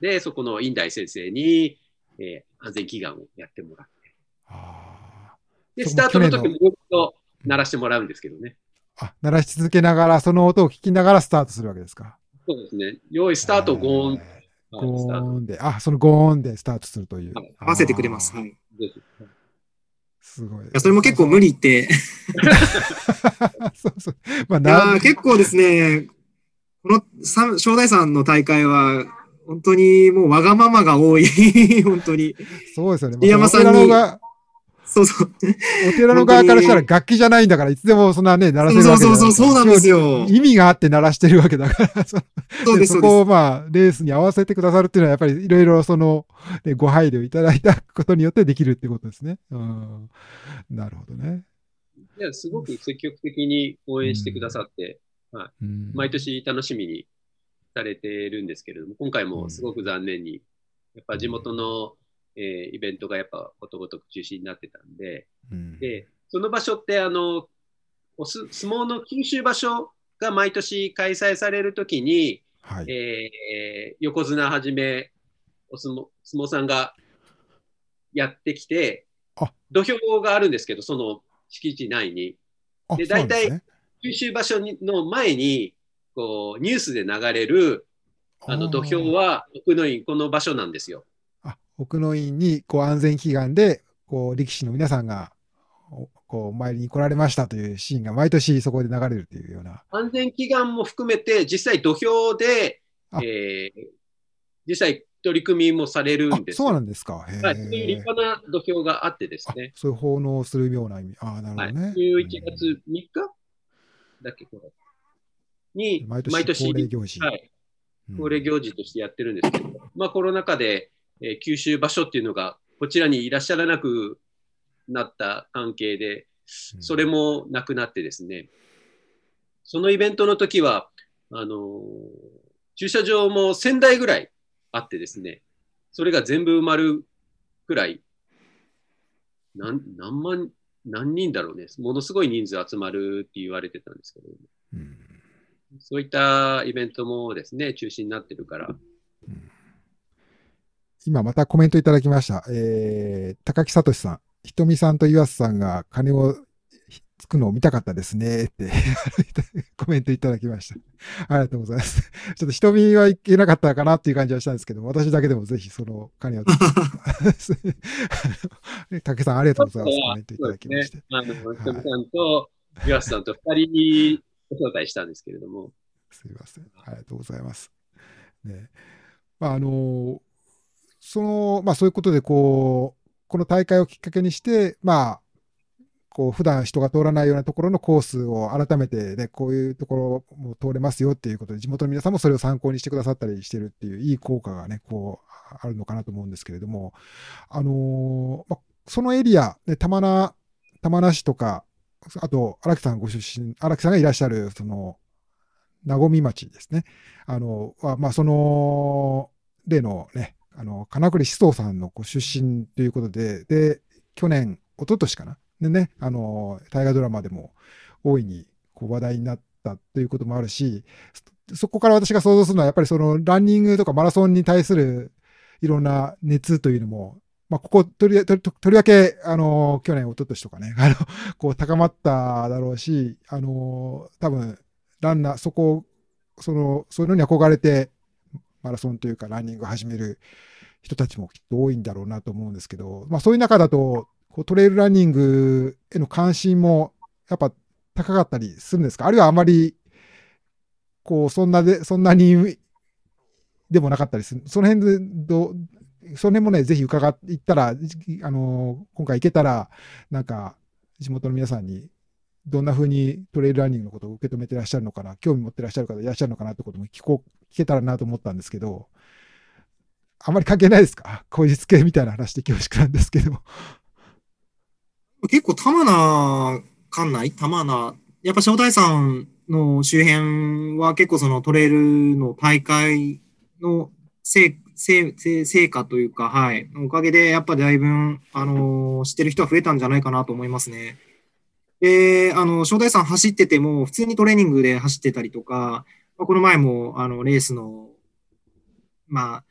で、そこの院大先生に、えー安全祈願をやってもらって。あで、スタートの時にずっと鳴らしてもらうんですけどね。ーあ、鳴らし続けながら、その音を聞きながらスタートするわけですか？そうですね。用意スタート、ゴーン。ゴーンで、あ、そのゴーンでスタートするというはい。合わせてくれます。はい。す。すごい。や、それも結構無理って。そうそう。まあ、結構ですね、このさ正代さんの大会は、本当にもうわがままが多い。本当に。そうですよね。飯山さんにがそうそう。お寺の側からしたら楽器じゃないんだから、いつでもそんなね、鳴らせるそうわけじゃそうそう、そうなんですよ。意味があって鳴らしてるわけだから、そそうです、そうこでをまあ、レースに合わせてくださるっていうのは、やっぱりいろいろその、ねご配慮いただいたことによってできるってことですね。うん。なるほどね。いや、すごく積極的に応援してくださって、うん毎。年楽しみにされてるんですけれども、今回もすごく残念に、やっぱ地元の、えーイベントがやっぱことごとく中止になってたんで、うんで、その場所って、あの、おす相撲の九州場所が毎年開催されるときに、はい。えー横綱はじめ、お相撲相撲さんがやってきてあ、土俵があるんですけど、その敷地内に。あでそうなんですね九州場所にの前に、こう、ニュースで流れる、あの土俵は奥の院、この場所なんですよ。あ、奥の院に、こう、安全祈願で、こう、力士の皆さんが、おこう、お参りに来られましたというシーンが毎年そこで流れるというような。安全祈願も含めて、実際土俵で、あえー実際取り組みもされるあん、ですそうよ。なんですか。へはい、そういう立え。派な土俵があってですあね。そういう奉納するような意味。ああ、なるはい、ほどね。11月3日だっけ、これ。に、毎年恒例行事。はい、うん恒例行事としてやってるんですけど、まあコロナ禍で、えー九州場所っていうのがこちらにいらっしゃらなくなった関係で、それもなくなってですね、そのイベントの時は、あのー駐車場も1000台ぐらいあってですね、それが全部埋まるくらい、なん何万、何人だろうね、ものすごい人数集まるって言われてたんですけど、うん。そういったイベントもですね、中止になってるから、うん今またコメントいただきました。えー、高木聡さん。ひとみさんと岩瀬さんが金をつくのを見たかったですねって コメントいただきました。ありがとうございます。ちょっとひとみはいけなかったかなっていう感じはしたんですけど、私だけでもぜひその金をつく。竹さんありがとうございます。コメントいただきまして。あの、ひとみさんと岩瀬さんと二人にお招待したんですけれども、すいません。ありがとうございます。ね。まあ、あの、その、まあそういうことで、こう、この大会をきっかけにして、まあ、こう、普段人が通らないようなところのコースを改めてね、こういうところも通れますよっていうことで、地元の皆さんもそれを参考にしてくださったりしてるっていう、いい効果がね、こう、あるのかなと思うんですけれども、あのまあ、そのエリア、ね、玉名、玉名市とか、あと、荒木さんご出身、荒木さんがいらっしゃる、その、名古町ですね。あの、まあ、その、例のね、あの、金栗思想さんのご出身ということで、で、去年、一昨年かな？でね、あの、大河ドラマでも大いにこう話題になったということもあるし、そこから私が想像するのは、やっぱりそのランニングとかマラソンに対するいろんな熱というのも、まあ、ここ、とり、とり、とりわけ、あの、去年、一昨年とかね、あの、こう、高まっただろうし、あの、多分、ランナー、そこ、その、そういうのに憧れて、マラソンというか、ランニングを始める人たちもきっと多いんだろうなと思うんですけど、まあ、そういう中だと、こうトレイルランニングへの関心も、やっぱ高かったりするんですか？あるいはあまり、こう、そんなで、そんなに、でもなかったりする？その辺で、ど、その辺もね、ぜひ伺っていったら、あの、今回行けたら、なんか、地元の皆さんに、どんな風にトレイルランニングのことを受け止めてらっしゃるのかな、興味持ってらっしゃる方いらっしゃるのかなってことも聞こう、聞けたらなと思ったんですけど、あまり関係ないですか？口実系みたいな話で恐縮なんですけど。結構、玉名館内、玉名、やっぱ正代山の周辺は結構そのトレイルの大会の成成成果というか、はい、おかげでやっぱだいぶ、あのー、知ってる人は増えたんじゃないかなと思いますね。で、あの、正代山走ってても、普通にトレーニングで走ってたりとか、この前も、あの、レースの、まあ、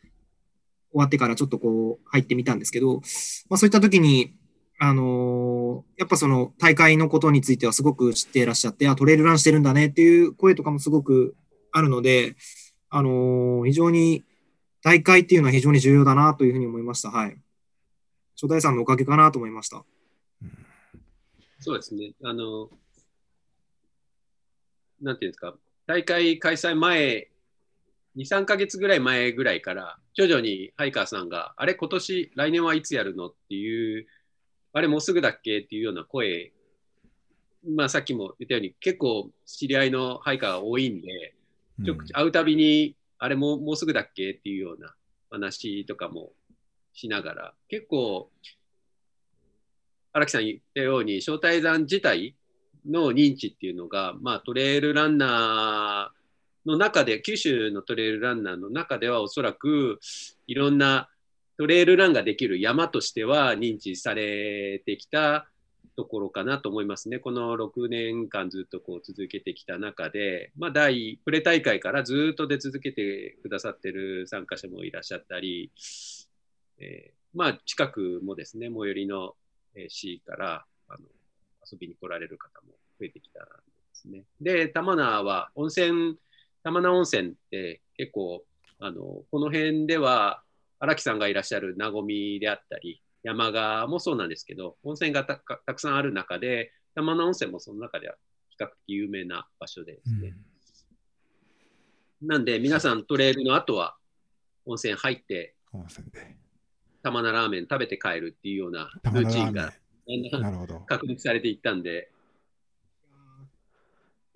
終わってからちょっとこう、入ってみたんですけど、まあ、そういった時に、あのー、やっぱその大会のことについてはすごく知っていらっしゃって、あ、トレイルランしてるんだねっていう声とかもすごくあるので、あのー、非常に大会っていうのは非常に重要だなというふうに思いました。はい。初代さんのおかげかなと思いました。そうですね。あの、なんていうんですか、大会開催前、2、3か月ぐらい前ぐらいから、徐々にハイカーさんが、あれ、今年、来年はいつやるのっていうあれもうすぐだっけっていうような声、まあさっきも言ったように結構知り合いのハイカーが多いんで、ちょ会うたびに、あれももうすぐだっけっていうような話とかもしながら、結構、荒木さん言ったように、招待山自体の認知っていうのが、まあトレイルランナーの中で、九州のトレイルランナーの中ではおそらくいろんなトレイルランができる山としては認知されてきたところかなと思いますね。この6年間ずっとこう続けてきた中で、まあ、第プレ大会からずっと出続けてくださってる参加者もいらっしゃったり、えー、まあ、近くもですね、最寄りの市から遊びに来られる方も増えてきたんですね。で、玉名は温泉、玉名温泉って結構、あのこの辺では荒木さんがいらっしゃる名古であったり、山側もそうなんですけど、温泉がたくさんある中で、玉名温泉もその中では比較的有名な場所でですね。うん、なんで、皆さんトレイルの後は温泉入って、温泉で玉名ラーメン食べて帰るっていうようなルーチンが確立されていったんで。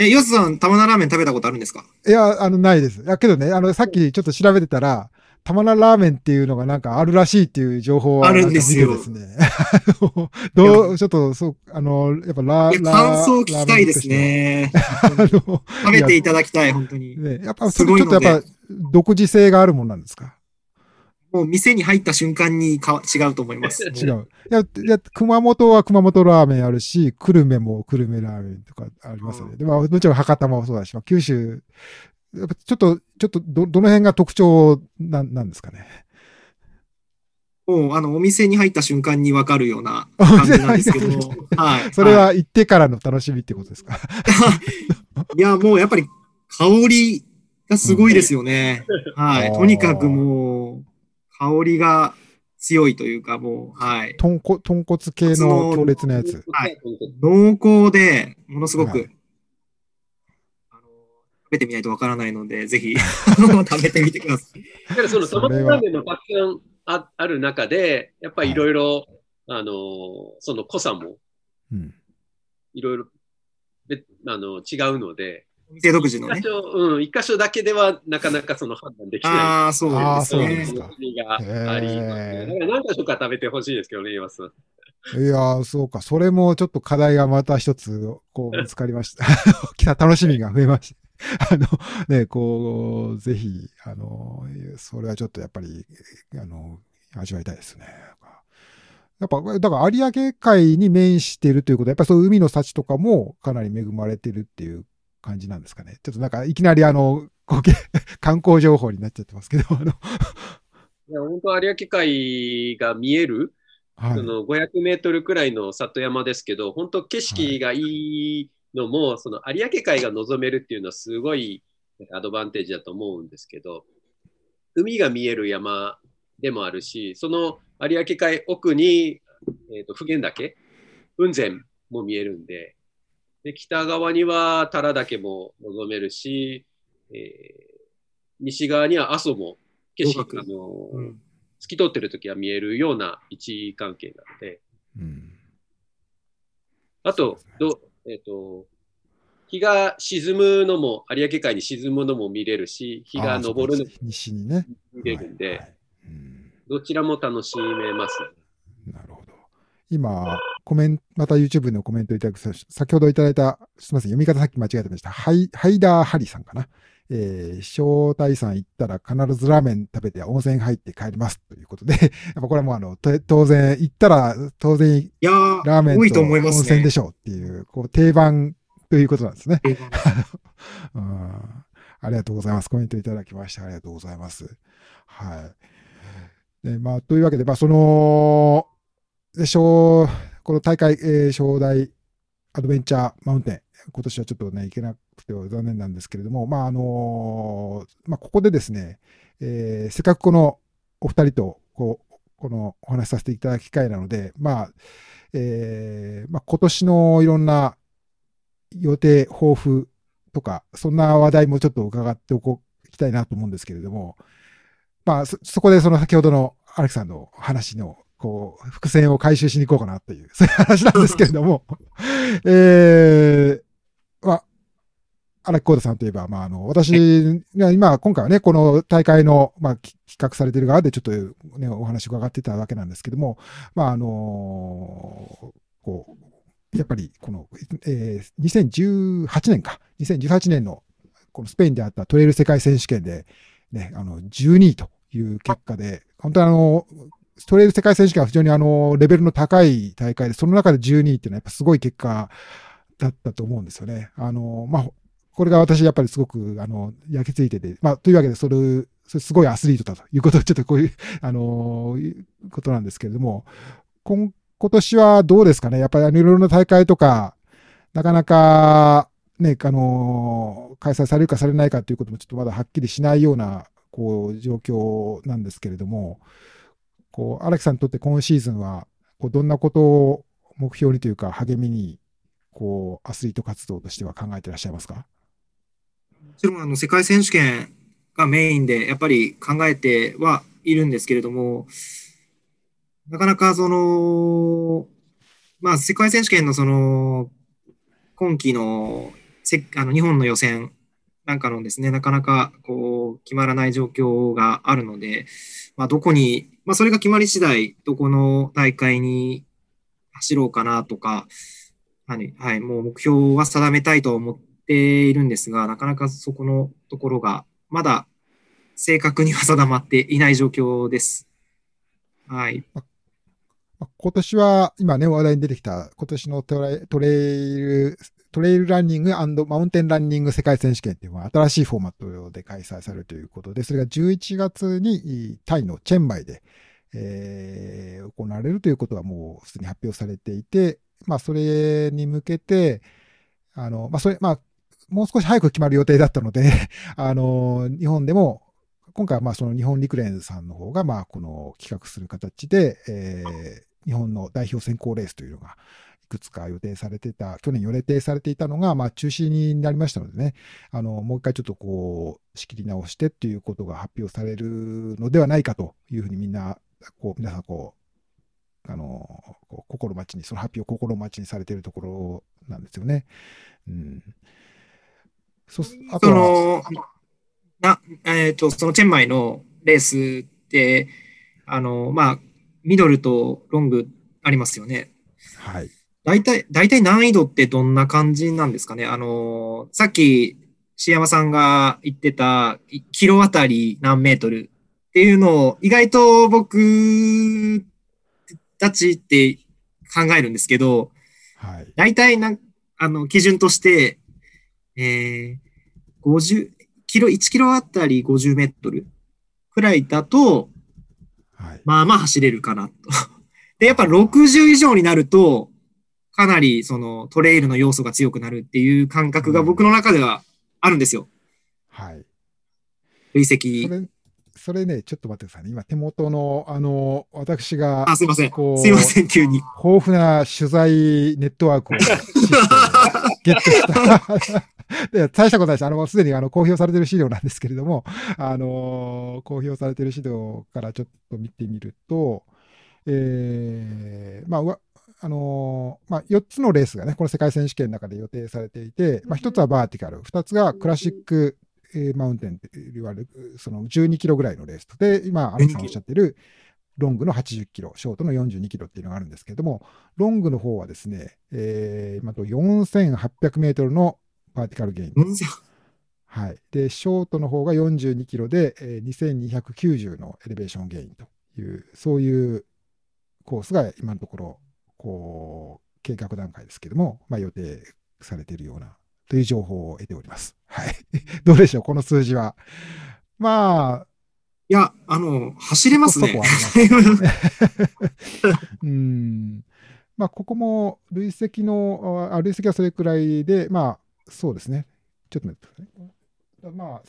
え、ヨスさん、玉名ラーメン食べたことあるんですか？いや、あの、ないです。いや、けどね、あの、さっきちょっと調べてたら、玉名ラーメンっていうのがなんかあるらしいっていう情報はあるんですよ。ですね。どう、ちょっと、そう、あの、やっぱラー、感想聞きたいですね。食べていただきたい、本当に。ね、やっぱ、ちょっとやっぱ、独自性があるもんなんですか？もう店に入った瞬間にか違うと思います。違う。いや、いや熊本は熊本ラーメンあるし、久留米も久留米ラーメンとかありますよね。でも、もちろん博多もそうだし、九州やっぱちょっと、ちょっとど、どの辺が特徴ななんですかね？もう、あの、お店に入った瞬間にわかるような 感じなんですけど、はい。それは行ってからの楽しみってことですか？いや、もうやっぱり香りがすごいですよね。うん、はい。とにかくもう、香りが強いというか、もう、はい。豚骨豚骨系の強烈なやつ。はい。濃厚で、ものすごく、はい食べてみないとわからないので、ぜひ 食べてみてください。だからそのトマトラーメンのたくさんあある中で、やっぱりいろいろ、あの、その濃さも、いろいろ、あの、違うので、お店独自のね。うん、一箇所だけではなかなかその判断できない。ああ、そうですね。そうがありますね。だから何箇所か食べてほしいですけどね、岩さん。いやそうか。それもちょっと課題がまた一つ、こう、見つかりました 楽しみが増えました。あの、ね、こう、ぜひ、あの、それはちょっとやっぱり、あの、味わいたいですね。やっぱ、だから有明海に面しているということは、やっぱりそういう海の幸とかもかなり恵まれてるっていう感じなんですかね。ちょっとなんかいきなりあの、観光情報になっちゃってますけど、あの。いや、本当有明海が見える、はい、その500メートルくらいの里山ですけど、本当景色がいいのも、はい、その有明海が望めるっていうのはすごいアドバンテージだと思うんですけど、海が見える山でもあるし、その有明海奥に、えーと、普賢岳、雲仙も見えるんで、で北側には多良岳も望めるし、えー、西側には阿蘇も景色、あの、うん、透き通ってる時は見えるような位置関係なので、うん、あと、どえっ、ー、と、日が沈むのも、有明海に沈むのも見れるし、日が昇るのも西にね。見れるんで、はいはい。うん、どちらも楽しめます。なるほど。今、コメント、また YouTube のコメントいただく、先ほどいただいた、すみません、読み方さっき間違えてました。ハイハイダーハリさんかな。えー、正太山行ったら必ずラーメン食べて温泉入って帰りますということで、やっぱこれはもうあの、当然、行ったら当然、ラーメンと温泉でしょうっていう、こう定番ということなんですね。うん。ありがとうございます。コメントいただきまして、ありがとうございます。はい。で、まあ、というわけで、まあ、その、で、小、この大会、えー、小大アドベンチャーマウンテン、今年はちょっとね、行けなくては残念なんですけれども、まあ、あのー、まあ、ここでですね、えー、せっかくこのお二人と、こう、このお話しさせていただく機会なので、まあ、えー、まあ、今年のいろんな予定、抱負とか、そんな話題もちょっと伺っておこう、きたいなと思うんですけれども、まあ、そ、そこでその先ほどのアレクさんの話の、こう、伏線を回収しに行こうかなっていう、そういう話なんですけれども、えー、まあ、荒木コーダさんといえば、まあ、あの、私が今、今回はね、この大会の、まあ、企画されている側でちょっとね、お話伺ってたわけなんですけども、まあ、あのこう、やっぱりこの、えー、2018年か、2018年のこのスペインであったトレイル世界選手権で、ね、あの、12位という結果で、本当にあの、ストレイル世界選手権は非常にあの、レベルの高い大会で、その中で12位っていうのはやっぱすごい結果だったと思うんですよね。あの、まあ、これが私やっぱりすごく、あの、焼き付いてて、まあ、というわけで、それ、それすごいアスリートだということ、ちょっとこういう、あの、ことなんですけれども、今今年はどうですかね？やっぱりあのいろいろな大会とか、なかなか、ね、あの、開催されるかされないかということもちょっとまだはっきりしないような、こう、状況なんですけれども、こう、荒木さんにとって今シーズンは、こう、どんなことを目標にというか、励みに、こう、アスリート活動としては考えていらっしゃいますか？もちろん、あの、世界選手権がメインで、やっぱり考えてはいるんですけれども、なかなかその、まあ、世界選手権のその、今季のせあの日本の予選なんかのですね、なかなかこう決まらない状況があるので、まあ、どこに、まあ、それが決まり次第、どこの大会に走ろうかなとか、はい、はい、もう目標は定めたいと思っているんですが、なかなかそこのところが、まだ正確には定まっていない状況です。はい。今年は、今ね、話題に出てきた、今年のトレトレイル、トレイルランニングマウンテンランニング世界選手権っていうのは新しいフォーマットで開催されるということで、それが11月にタイのチェンマイで、えー、行われるということはもうすでに発表されていて、まあ、それに向けて、あの、まあ、それ、まあ、もう少し早く決まる予定だったので あの、日本でも、今回はまあその日本陸連さんの方がまあこの企画する形で、えー、日本の代表選考レースというのが、くつか予定されてた、去年予定されていたのが、まあ、中止になりましたのでね、あの、もう一回ちょっとこう、仕切り直してっていうことが発表されるのではないかというふうにみんな、こう、皆さんこう、あの、こう心待ちに、その発表を心待ちにされているところなんですよね。うん。そあとその、な、えっ、ー、と、そのチェンマイのレースって、あの、まあ、ミドルとロングありますよね。はい。大体、大体難易度ってどんな感じなんですかね？あの、さっき、椎山さんが言ってた、キロあたり何メートルっていうのを、意外と僕たちって考えるんですけど、はい。大体な、あの、基準として、えー、50、キロ、1キロあたり50メートルくらいだと、はい。まあまあ走れるかなと。で、やっぱ60以上になると、かなりそのトレイルの要素が強くなるっていう感覚が僕の中ではあるんですよ。はい。累積。それね、ちょっと待ってくださいね。今、手元の、あの、私が、あ、すいません。すいません、急に。豊富な取材ネットワークを ゲットした。で、大したことないです。あの、すでにあの公表されてる資料なんですけれども、あの、公表されてる資料からちょっと見てみると、えー、まあ、あのー、まあ、4つのレースがね、この世界選手権の中で予定されていて、まあ、1つはバーティカル、2つがクラシックえー、マウンテンって言われる、その12キロぐらいのレースと、で、今、アレさんおっしゃってる、ロングの80キロ、ショートの42キロっていうのがあるんですけれども、ロングの方はですね、えー、今と4800メートルのパーティカルゲイン。はい。で、ショートの方が42キロで、えー、2290のエレベーションゲインという、そういうコースが今のところ、こう、計画段階ですけども、まあ予定されているようなという情報を得ております。はい。どうでしょう、この数字は。まあ。いや、あの、走れますね。うん。まあ、ここも累積の、あ累積はそれくらいで、まあ、そうですね。ちょっと待ってください。まあ、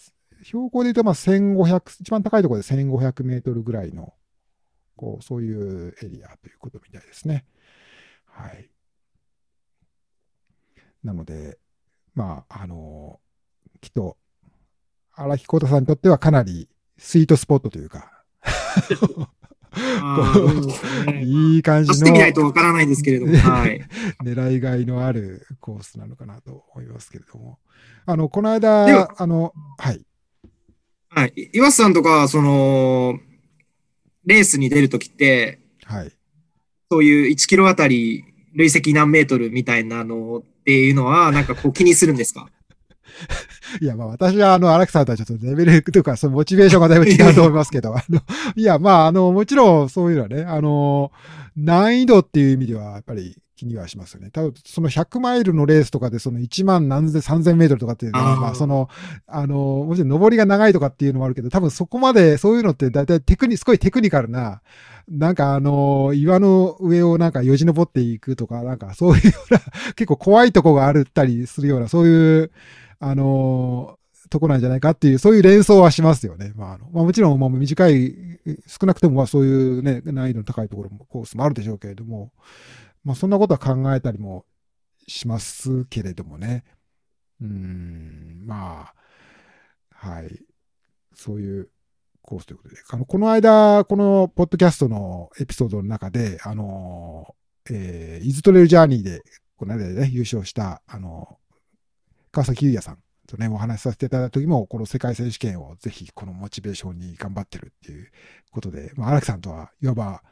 標高で言うと、まあ、1500、一番高いところで1500メートルぐらいの、こう、そういうエリアということみたいですね。はい。なので、まあ、あのきっと、荒木浩太さんにとってはかなりスイートスポットというか いい感じの。走ってみないとわからないですけれども、はい。狙いがいのあるコースなのかなと思いますけれども。あの、この間、あの、はい。はい。岩瀬さんとか、その、レースに出るときって、はい。そういう1キロあたり累積何メートルみたいなのっていうのは、なんかこう気にするんですか？いや、まあ私はあの、荒木さんとはちょっとレベルというか、そのモチベーションがだいぶ違うと思いますけど、あの、いや、まああの、もちろんそういうのはね、あの、難易度っていう意味ではやっぱり気にはしますよね。多分その100マイルのレースとかでその1万何千、3000メートルとかっていうのは、まあその、あの、もちろん登りが長いとかっていうのもあるけど、多分そこまでそういうのって大体テクニ、すごいテクニカルな、なんかあの、岩の上をなんかよじ登っていくとか、なんかそういうような、結構怖いとこがあるったりするような、そういう、あの、とこなんじゃないかっていう、そういう連想はしますよね。まあ、あのまあ、もちろん、まあ、短い、少なくともそういうね、難易度の高いところも、コースもあるでしょうけれども、まあ、そんなことは考えたりもしますけれどもね。うん、まあ、はい。そういうコースということで。あの、この間、このポッドキャストのエピソードの中で、あの、えー、イズトレルジャーニーで、この間でね、優勝した、あの、川崎優也さんとね、お話しさせていただいた時も、この世界選手権をぜひこのモチベーションに頑張ってるっていうことで、まあ、荒木さんとは、いわば、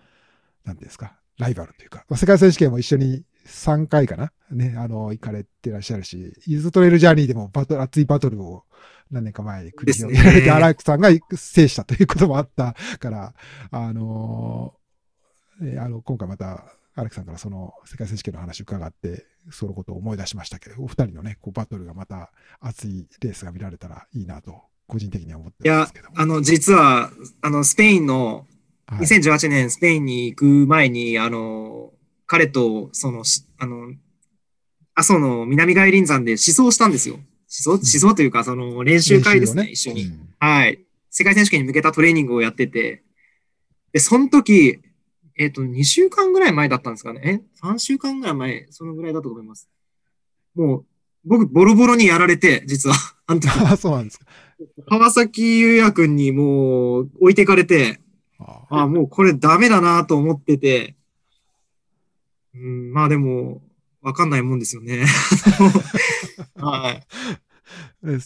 なんですか、ライバルというか、まあ、世界選手権も一緒に3回かなね、あの、行かれてらっしゃるし、イズトレールジャーニーでもバト熱いバトルを何年か前に繰り広げられて、荒木さんが制したということもあったから、あのー、あの、今回また、荒木さんからその世界選手権の話を伺って、そのことを思い出しましたけど、お二人のね、こうバトルがまた熱いレースが見られたらいいなと、個人的には思ってますけど。いや、あの、実は、あの、スペインの、2018年スペインに行く前に、あの、彼と、その、あの、阿蘇の南外輪山で思想したんですよ。思想、思想というか、その練習会ですね、ね一緒に、うん、はい。世界選手権に向けたトレーニングをやってて、で、その時、えっ、ー、と、2週間ぐらい前だったんですかね。え ?3 週間ぐらい前、そのぐらいだと思います。もう、僕、ボロボロにやられて、実は。あの時。あ、そうなんですか。川崎優也くんにもう置いてかれて、ああ、もうこれダメだなと思ってて、うん、まあでも、わかんないもんですよね。はい。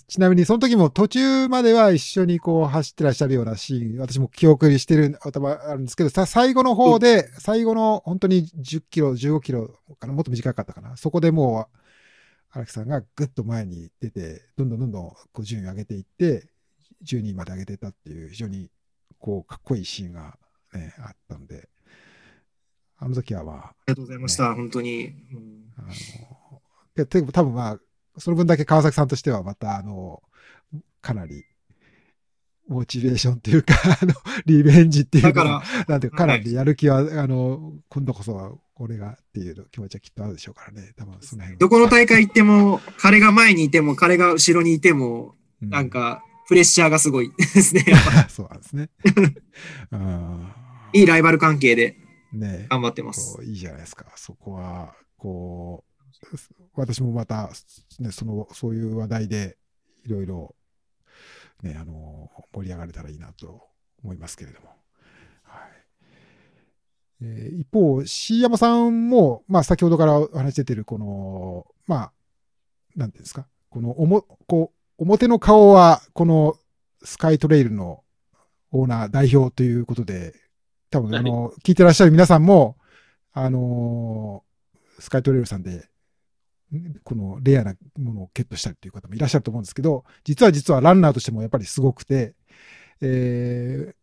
ちなみに、その時も途中までは一緒にこう走ってらっしゃるようなシーン、私も記憶にしてる頭あるんですけど、さ最後の方で、最後の本当に10キロ、15キロかな、もっと短かったかな。そこでもう、荒木さんがぐっと前に出て、どんどんどんどんこう順位を上げていって、12位まで上げてたっていう、非常にこうかっこいいシーンが、ね、あったので、あの時はまあ、ありがとうございました、ね、本当に。うん、あの多分まあ、その分だけ川崎さんとしてはまた、あの、かなり、モチベーションっていうか、あの、リベンジっていうか、だから、なんていうか、かなりやる気は、あの、今度こそは俺がっていう気持ちはきっとあるでしょうからね。多分その辺は。どこの大会行っても、彼が前にいても、彼が後ろにいても、うなんか、プレッシャーがすごい ですね。そうなんですね。うんいいライバル関係でね頑張ってます。そういいじゃないですか。そこは、こう、私もまた、ね、その、そういう話題で、いろいろ、ね、あの、盛り上がれたらいいなと思いますけれども。はい。えー一方、椎山さんも、まあ、先ほどからお話し出てる、この、まあ、なんていうんですか、この、おも、こう、表の顔は、この、スカイトレイルのオーナー、代表ということで、多分、あの、聞いてらっしゃる皆さんも、あのスカイトレイルさんで、このレアなものをゲットしたりという方もいらっしゃると思うんですけど、実は実はランナーとしてもやっぱりすごくて、え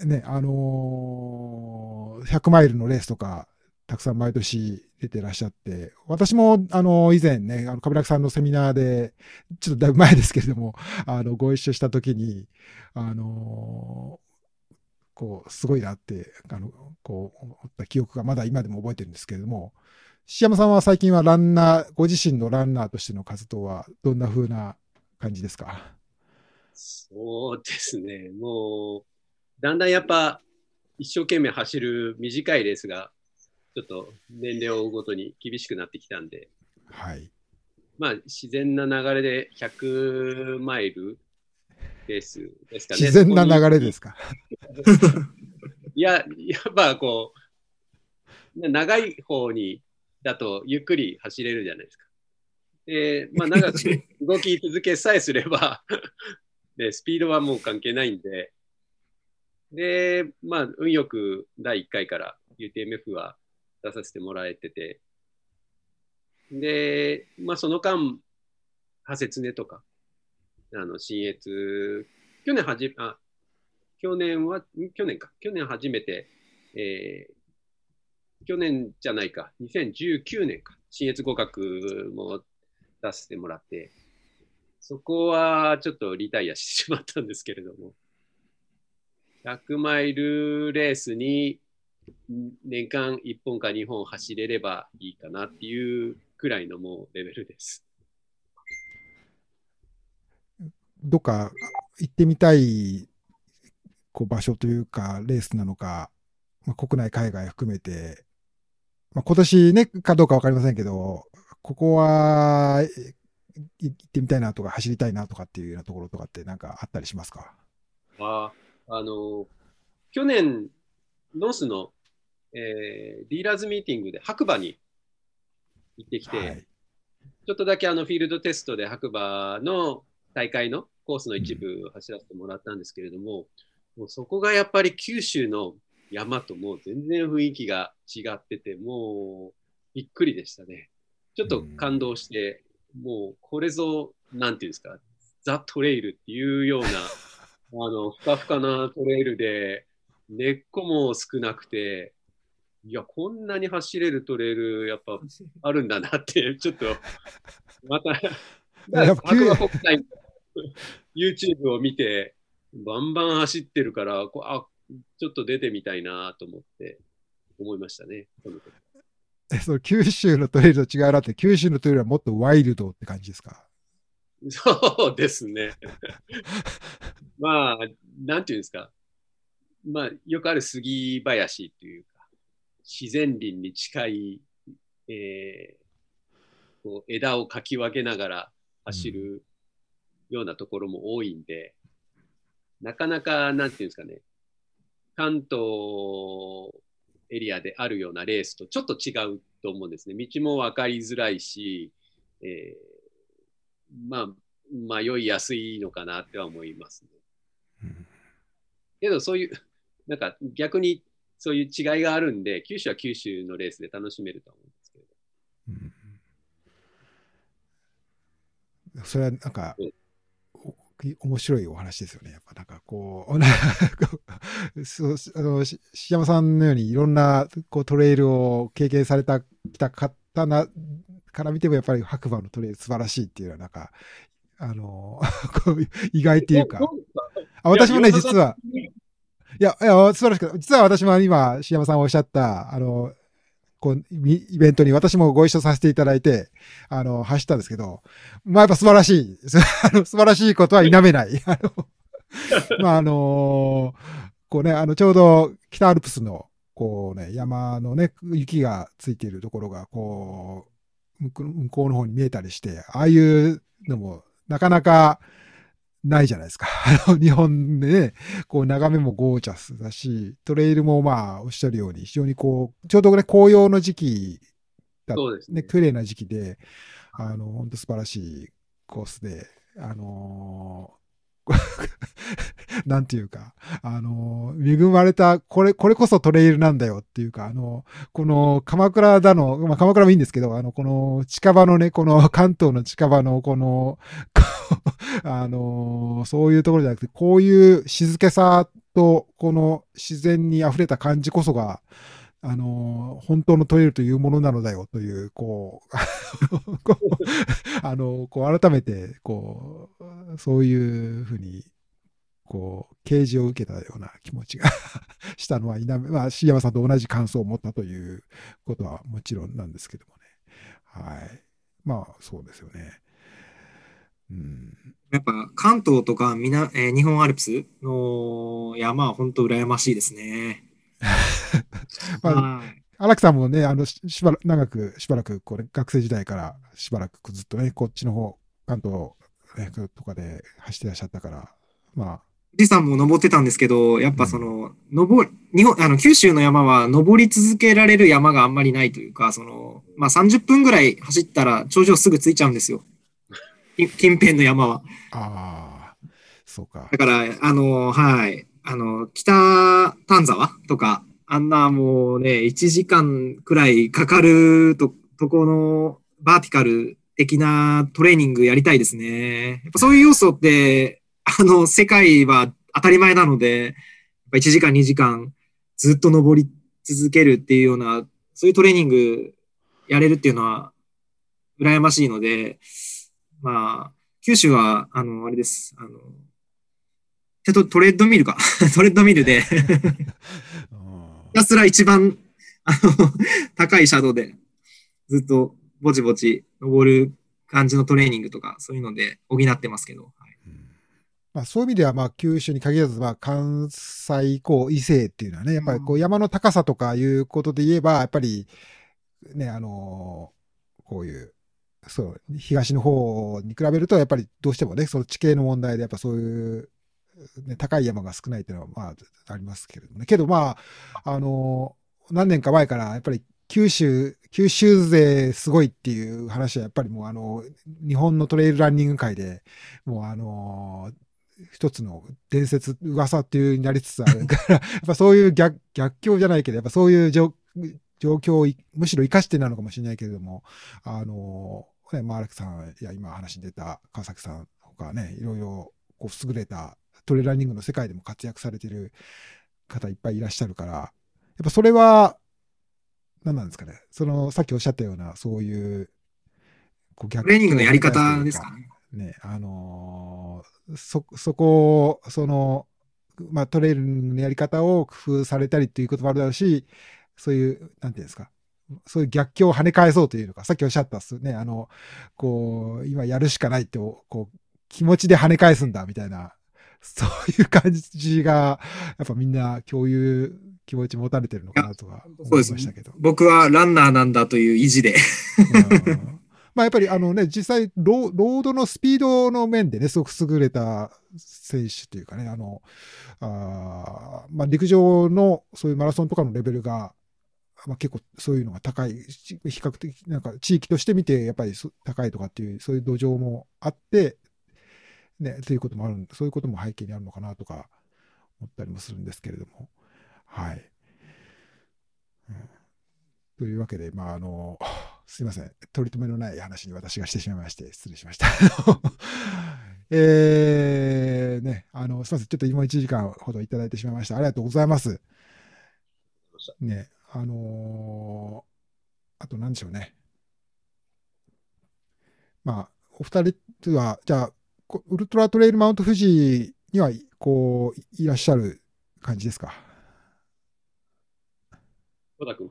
ーね、あのー100マイルのレースとか、たくさん毎年出てらっしゃって、私も、あの、以前ね、あの、亀梨さんのセミナーで、ちょっとだいぶ前ですけれども、あの、ご一緒したときに、あのこう、すごいなって、あの、こう、思った記憶がまだ今でも覚えてるんですけれども、石山さんは最近はランナー、ご自身のランナーとしての活動はどんな風な感じですか？そうですね。もう、だんだんやっぱ、一生懸命走る短いレースが、ちょっと年齢を追うごとに厳しくなってきたんで、はい。まあ、自然な流れで100マイルレースですかね。。自然な流れですすか？いや、やっぱこう、長い方に、だとゆっくり走れるじゃないですか。で、まあ、長く動き続けさえすればで、スピードはもう関係ないんで、で、まあ、運よく第1回から UTMF は出させてもらえてて、で、まあ、その間、ハセツネとか、あの、新越、去年はじ、あ、去年は、去年か、去年初めて、えー去年じゃないか、2019年か、新越合格も出してもらって、そこはちょっとリタイアしてしまったんですけれども、100マイルレースに年間1本か2本走れればいいかなっていうくらいのもうレベルです。どっか行ってみたいこう場所というか、レースなのか、まあ、国内、海外含めて、まあ、今年ね、かどうかわかりませんけど、ここは、行ってみたいなとか、走りたいなとかっていうようなところとかってなんかあったりしますか？ああの、去年、ノースの、えーディーラーズミーティングで白馬に行ってきて、はい。ちょっとだけあのフィールドテストで白馬の大会のコースの一部走らせてもらったんですけれども、もうそこがやっぱり九州の山ともう全然雰囲気が違ってて、もうびっくりでしたね。ちょっと感動して、もうこれぞ、なんていうんですか、ザ・トレイルっていうような、あの、ふかふかなトレイルで、根っこも少なくて、いや、こんなに走れるトレイル、やっぱ あるんだなって、ちょっと、また、白馬国内の YouTube を見て、バンバン走ってるから、こうあ、ちょっと出てみたいなと思って、思いましたね。その時え、その九州のトレイルと違うなって、九州のトレイルはもっとワイルドって感じですか？そうですね。まあ、なんていうんですか。まあ、よくある杉林っていうか、自然林に近い、えーこう枝をかき分けながら走るようなところも多いんで、なかなか、なんていうんですかね、関東エリアであるようなレースとちょっと違うと思うんですね。道も分かりづらいし、えーまあ、迷いやすいのかなっては思いますね。うんけど、そういう、なんか逆にそういう違いがあるんで、九州は九州のレースで楽しめると思うんですけど。うんそれはなんかうん、お面白いお話ですよね。やっぱなんかこう、そうあの、し石山さんのようにいろんなこうトレイルを経験された、きた方なから見てもやっぱり白馬のトレイル素晴らしいっていうのはなんか、あの、意外っていうか。あ私もね、実は、いや、いや、素晴らしく実は私も今、石山さんおっしゃった、あの、こう、イベントに私もご一緒させていただいて、あの、走ったんですけど、まあやっぱ素晴らしい。あの素晴らしいことは否めない。あの、まああのこうね、あの、ちょうど北アルプスの、こうね、山のね、雪がついているところが、こう、向こうの方に見えたりして、ああいうのも、なかなか、ないじゃないですか。あの、日本でね、こう、眺めもゴージャスだし、トレイルもまあ、おっしゃるように、非常にこう、ちょうどね、紅葉の時期だそうですね。綺麗な時期で、あの、本当素晴らしいコースで、あの なんていうか、あの、恵まれた、これ、これこそトレイルなんだよっていうか、あの、この鎌倉だの、まあ鎌倉もいいんですけど、あの、この近場のね、この関東の近場のこの、あの、そういうところじゃなくて、こういう静けさと、この自然に溢れた感じこそが、あの、本当のトイルというものなのだよという、こう、あの、こう改めて、こう、そういうふうに、こう、啓示を受けたような気持ちが したのは、稲まあ、椎山さんと同じ感想を持ったということはもちろんなんですけどもね。はい。まあ、そうですよね。うん、やっぱ関東とかみな、えー、日本アルプスの山は本当羨ましいですね。まあ、荒木さんもね、あの、しばらく、長く、しばらく、これ、学生時代からしばらくずっとね、こっちの方、関東、ね、とかで走ってらっしゃったから、まあ。富士山も登ってたんですけど、やっぱその、登日本、あの、九州の山は登り続けられる山があんまりないというか、その、まあ30分ぐらい走ったら頂上すぐ着いちゃうんですよ。近辺の山は。ああ、そうか。だから、あの、はい。あの、北丹沢とか、あんなもうね、1時間くらいかかると、とこのバーティカル的なトレーニングやりたいですね。やっぱそういう要素って、あの、世界は当たり前なので、1時間2時間ずっと登り続けるっていうような、そういうトレーニングやれるっていうのは、羨ましいので、まあ、九州は、あの、あれです。あの、ちょっとトレッドミルか。トレッドミルでひたすら一番、あの、高いシャドウで、ずっとぼちぼち登る感じのトレーニングとか、そういうので補ってますけど。はいまあ、そういう意味では、まあ、九州に限らず、まあ、関西以降、伊勢っていうのはね、やっぱりこう山の高さとかいうことで言えば、やっぱり、ね、あのー、こういう、そう、東の方に比べると、やっぱりどうしてもね、その地形の問題で、やっぱそういう、ね、高い山が少ないっていうのは、まあ、ありますけれどもね。けど、まあ、あの、何年か前から、やっぱり九州、九州勢すごいっていう話は、やっぱりもう、あの、日本のトレイルランニング界で、もう、あの、一つの伝説、噂っていうになりつつあるから、やっぱそういう逆逆境じゃないけど、やっぱそういう状況をむしろ生かしてなのかもしれないけれども、あの、ね、マークさんや今話に出た川崎さんとかね、いろいろこう優れたトレーランニングの世界でも活躍されてる方いっぱいいらっしゃるから、やっぱそれは、何なんですかね。その、さっきおっしゃったような、そういう、こう逆トレーニングのやり方ですかね。ね、あのー、そ、そこを、その、まあ、トレーニングのやり方を工夫されたりっていうこともあるだろうし、そういう、なんていうんですか、そういう逆境を跳ね返そうというのか、さっきおっしゃったっすね、あの、こう、今やるしかないって、こう、気持ちで跳ね返すんだ、みたいな、そういう感じが、やっぱみんな共有気持ち持たれてるのかなとか思いましたけど。僕はランナーなんだという意地で。まあやっぱりあのね、実際ロ、ロードのスピードの面でね、すごく優れた選手というかね、あの、あまあ陸上のそういうマラソンとかのレベルがまあ、結構そういうのが高い、比較的、なんか地域として見てやっぱり高いとかっていう、そういう土壌もあって、ね、ということもあるそういうことも背景にあるのかなとか思ったりもするんですけれども。はい。うん、というわけで、まあ、あの、すいません。取り留めのない話に私がしてしまいまして、失礼しました。えー、ね、あの、すみません。ちょっと今1時間ほどいただいてしまいました。ありがとうございます。ね、あのー、あと何でしょうね。まあ、お二人は、じゃあ、ウルトラトレイルマウント富士には、こう、いらっしゃる感じですか？小田君。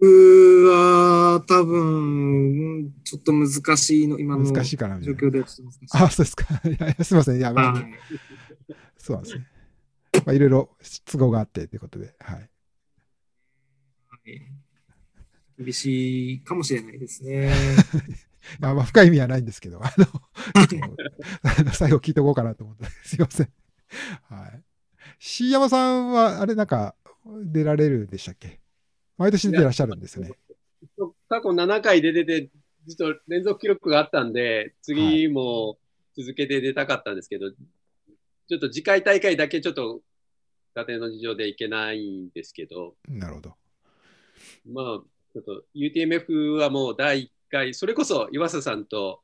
僕は多分、ちょっと難しいの、今の状況で。あ、そうですか。すみません。いや、まあはいそうなんですね。まあ、いろいろ都合があってということで、はい。はい厳しいかもしれないですね。いやまあ、深い意味はないんですけど、あの、ちょっと あの最後聞いておこうかなと思って、すいません。はい。椎山さんは、あれ、なんか、出られるでしたっけ？毎年出てらっしゃるんですよね。過去7回で出て、実は連続記録があったんで、次も続けて出たかったんですけど、ちょっと次回大会だけちょっと家庭の事情でいけないんですけど、なるほど。まあ、ちょっと UTMF はもう第1回、それこそ岩佐さんと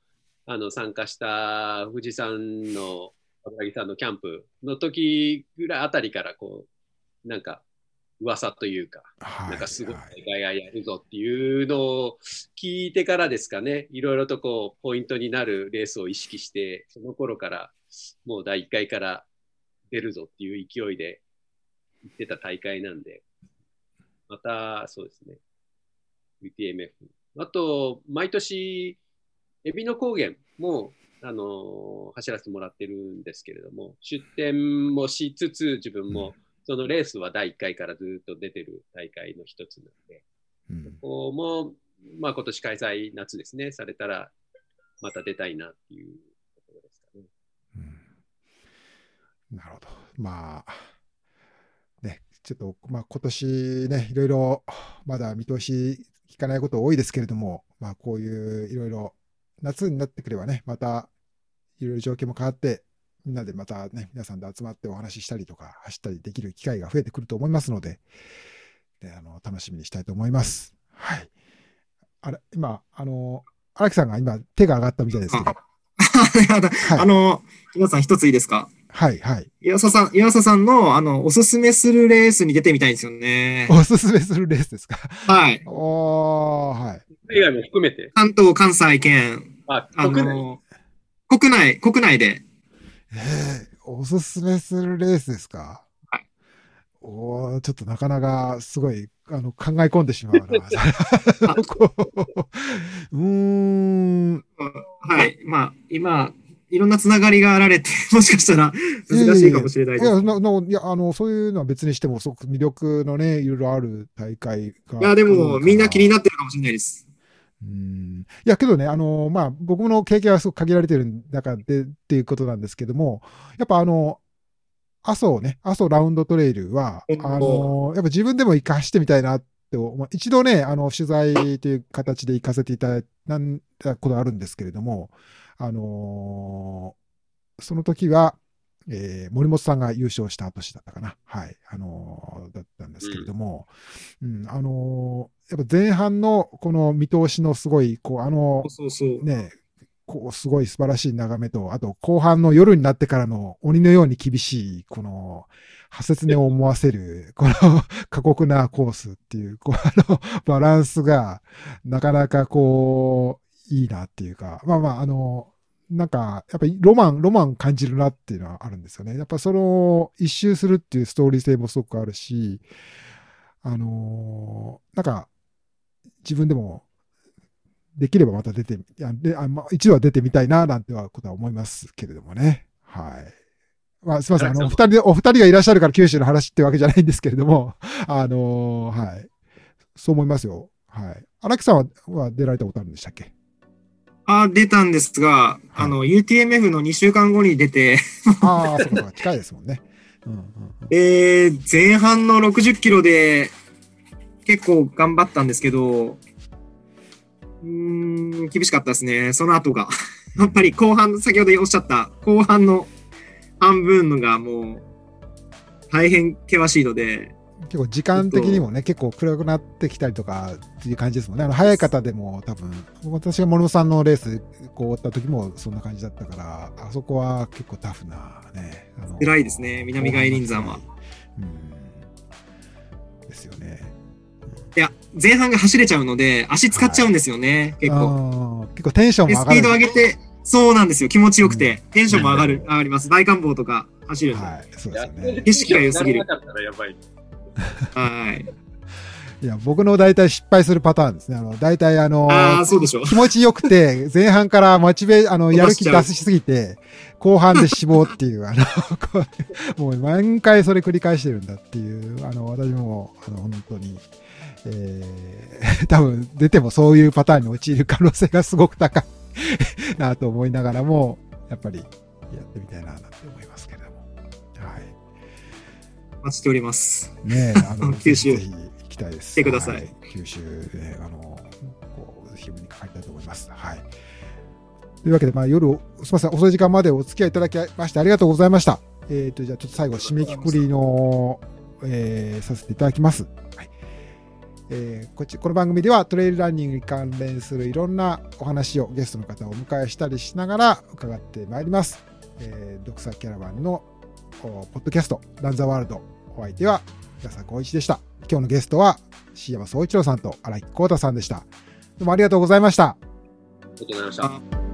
あの参加した富士山の油木さんのキャンプの時ぐらいあたりからこう、なんか噂というか、はい。なんかすごいはい大会がやるぞっていうのを聞いてからですかね、いろいろとこうポイントになるレースを意識して、その頃からもう第1回から出るぞっていう勢いで行ってた大会なんで、またそうですね、UTMF。あと、毎年、エビの高原も、あの走らせてもらってるんですけれども、出展もしつつ、自分も、そのレースは第1回からずっと出てる大会の一つなんで、うんここも、まあ今年開催夏ですね、されたら、また出たいなっていうところですかね。うんなるほど。まあ、ね、ちょっと、まあ今年ね、いろいろ、まだ見通し聞かないこと多いですけれども、まあこういういろいろ、夏になってくればね、またいろいろ状況も変わって、みんなでまたね、皆さんで集まってお話ししたりとか、走ったりできる機会が増えてくると思いますので、であの楽しみにしたいと思います。はい。あれ、今、あの、荒木さんが今手が上がったみたいですけど、あの、皆さん一ついいですか？はい、はい。岩佐さん、岩佐さんの、あの、おすすめするレースに出てみたいんですよね。おすすめするレースですか？はい。おー、はい。海外も含めて、関東、関西圏、あ、あ国内の、国内、国内で、えー、おすすめするレースですか？はいおーちょっとなかなかすごいあの考え込んでしまうな。うーん。はい。まあ、今、いろんなつながりがあられて、もしかしたら難しいかもしれないです。いや、いやあのそういうのは別にしても、すごく魅力のね、いろいろある大会が。いや、でも、みんな気にななってるかもしれないです。うんいや、けどね、あの、まあ、僕の経験はすごく限られてる中でっていうことなんですけども、やっぱあの、阿蘇ね、阿蘇ラウンドトレイルは、うんあの、やっぱ自分でも行かしてみたいなって思う、一度ね、あの、取材という形で行かせていただいたことあるんですけれども、あのその時は、えー森本さんが優勝した年だったかな。はい。あのーだったんですけれども、うん、あのーやっぱ前半のこの見通しのすごい、こう、あのそうそう。ね、こう、すごい素晴らしい眺めと、あと後半の夜になってからの鬼のように厳しい、この、破切音を思わせる、この過酷なコースっていう、こう、あの、バランスが、なかなかこう、いいなっていうか、まあまあ、あの、なんか、やっぱりロマン、ロマン感じるなっていうのはあるんですよね。やっぱその、一周するっていうストーリー性もすごくあるし、あのなんか、自分でも、できればまた出て、いやであまあ、一度は出てみたいな、なんてはことは思いますけれどもね。はい。まあ、すみません。あの、お二人で、お二人がいらっしゃるから九州の話ってわけじゃないんですけれども、あのはい。そう思いますよ。はい。荒木さんはは出られたことあるんでしたっけ？あ、出たんですが、あの、UTMF の2週間後に出て、ああ、そうか近いですもんね。うんうんうんえー、前半の60キロで結構頑張ったんですけど、うーん、厳しかったですね。その後が。やっぱり後半、先ほどおっしゃった後半の半分のがもう大変険しいので、結構時間的にもね、結構暗くなってきたりとかっていう感じですもんね。あの早い方でも多分、私が諸野さんのレースこう終わった時もそんな感じだったから、あそこは結構タフなね。あいですね南外輪山は。うん。ですよね。うんいや、前半が走れちゃうので、足使っちゃうんですよね、結構。結構テンションも上がる。スピード上げて、そうなんですよ。気持ちよくて、テンションも上がる、上がります。大観望とか走ると。はい、そうですよね。景色が良すぎる。はい。いや、僕の大体失敗するパターンですね。あの、大体あの気持ちよくて、前半からモチベ、あの、やる気出しすぎて、後半で死亡っていう、あの、もう何回それ繰り返してるんだっていう、あの、私も、あの、本当に、えー、多分出てもそういうパターンに陥る可能性がすごく高いなと思いながらも、やっぱりやってみたいな、なんて思待ちしております。ねえ、あの、九州。ぜひ行きたいです。来てください。はい、九州で、あの、こう、ぜひにかかりたいと思います。はい。というわけで、まあ、夜、すみません、遅い時間までお付き合いいただきましてありがとうございました。えっ、ー、と、じゃあちょっと最後、締めくくりの、えー、させていただきます。はい。えー、こっちこの番組ではトレイルランニングに関連するいろんなお話をゲストの方をお迎えしたりしながら伺ってまいります。えー、ドクサキャラバンのポッドキャスト、ランザワールド。お相手は、平沢光一でした。今日のゲストは、椎山総一郎さんと荒木浩太さんでした。どうもありがとうございました。ありがとうございました。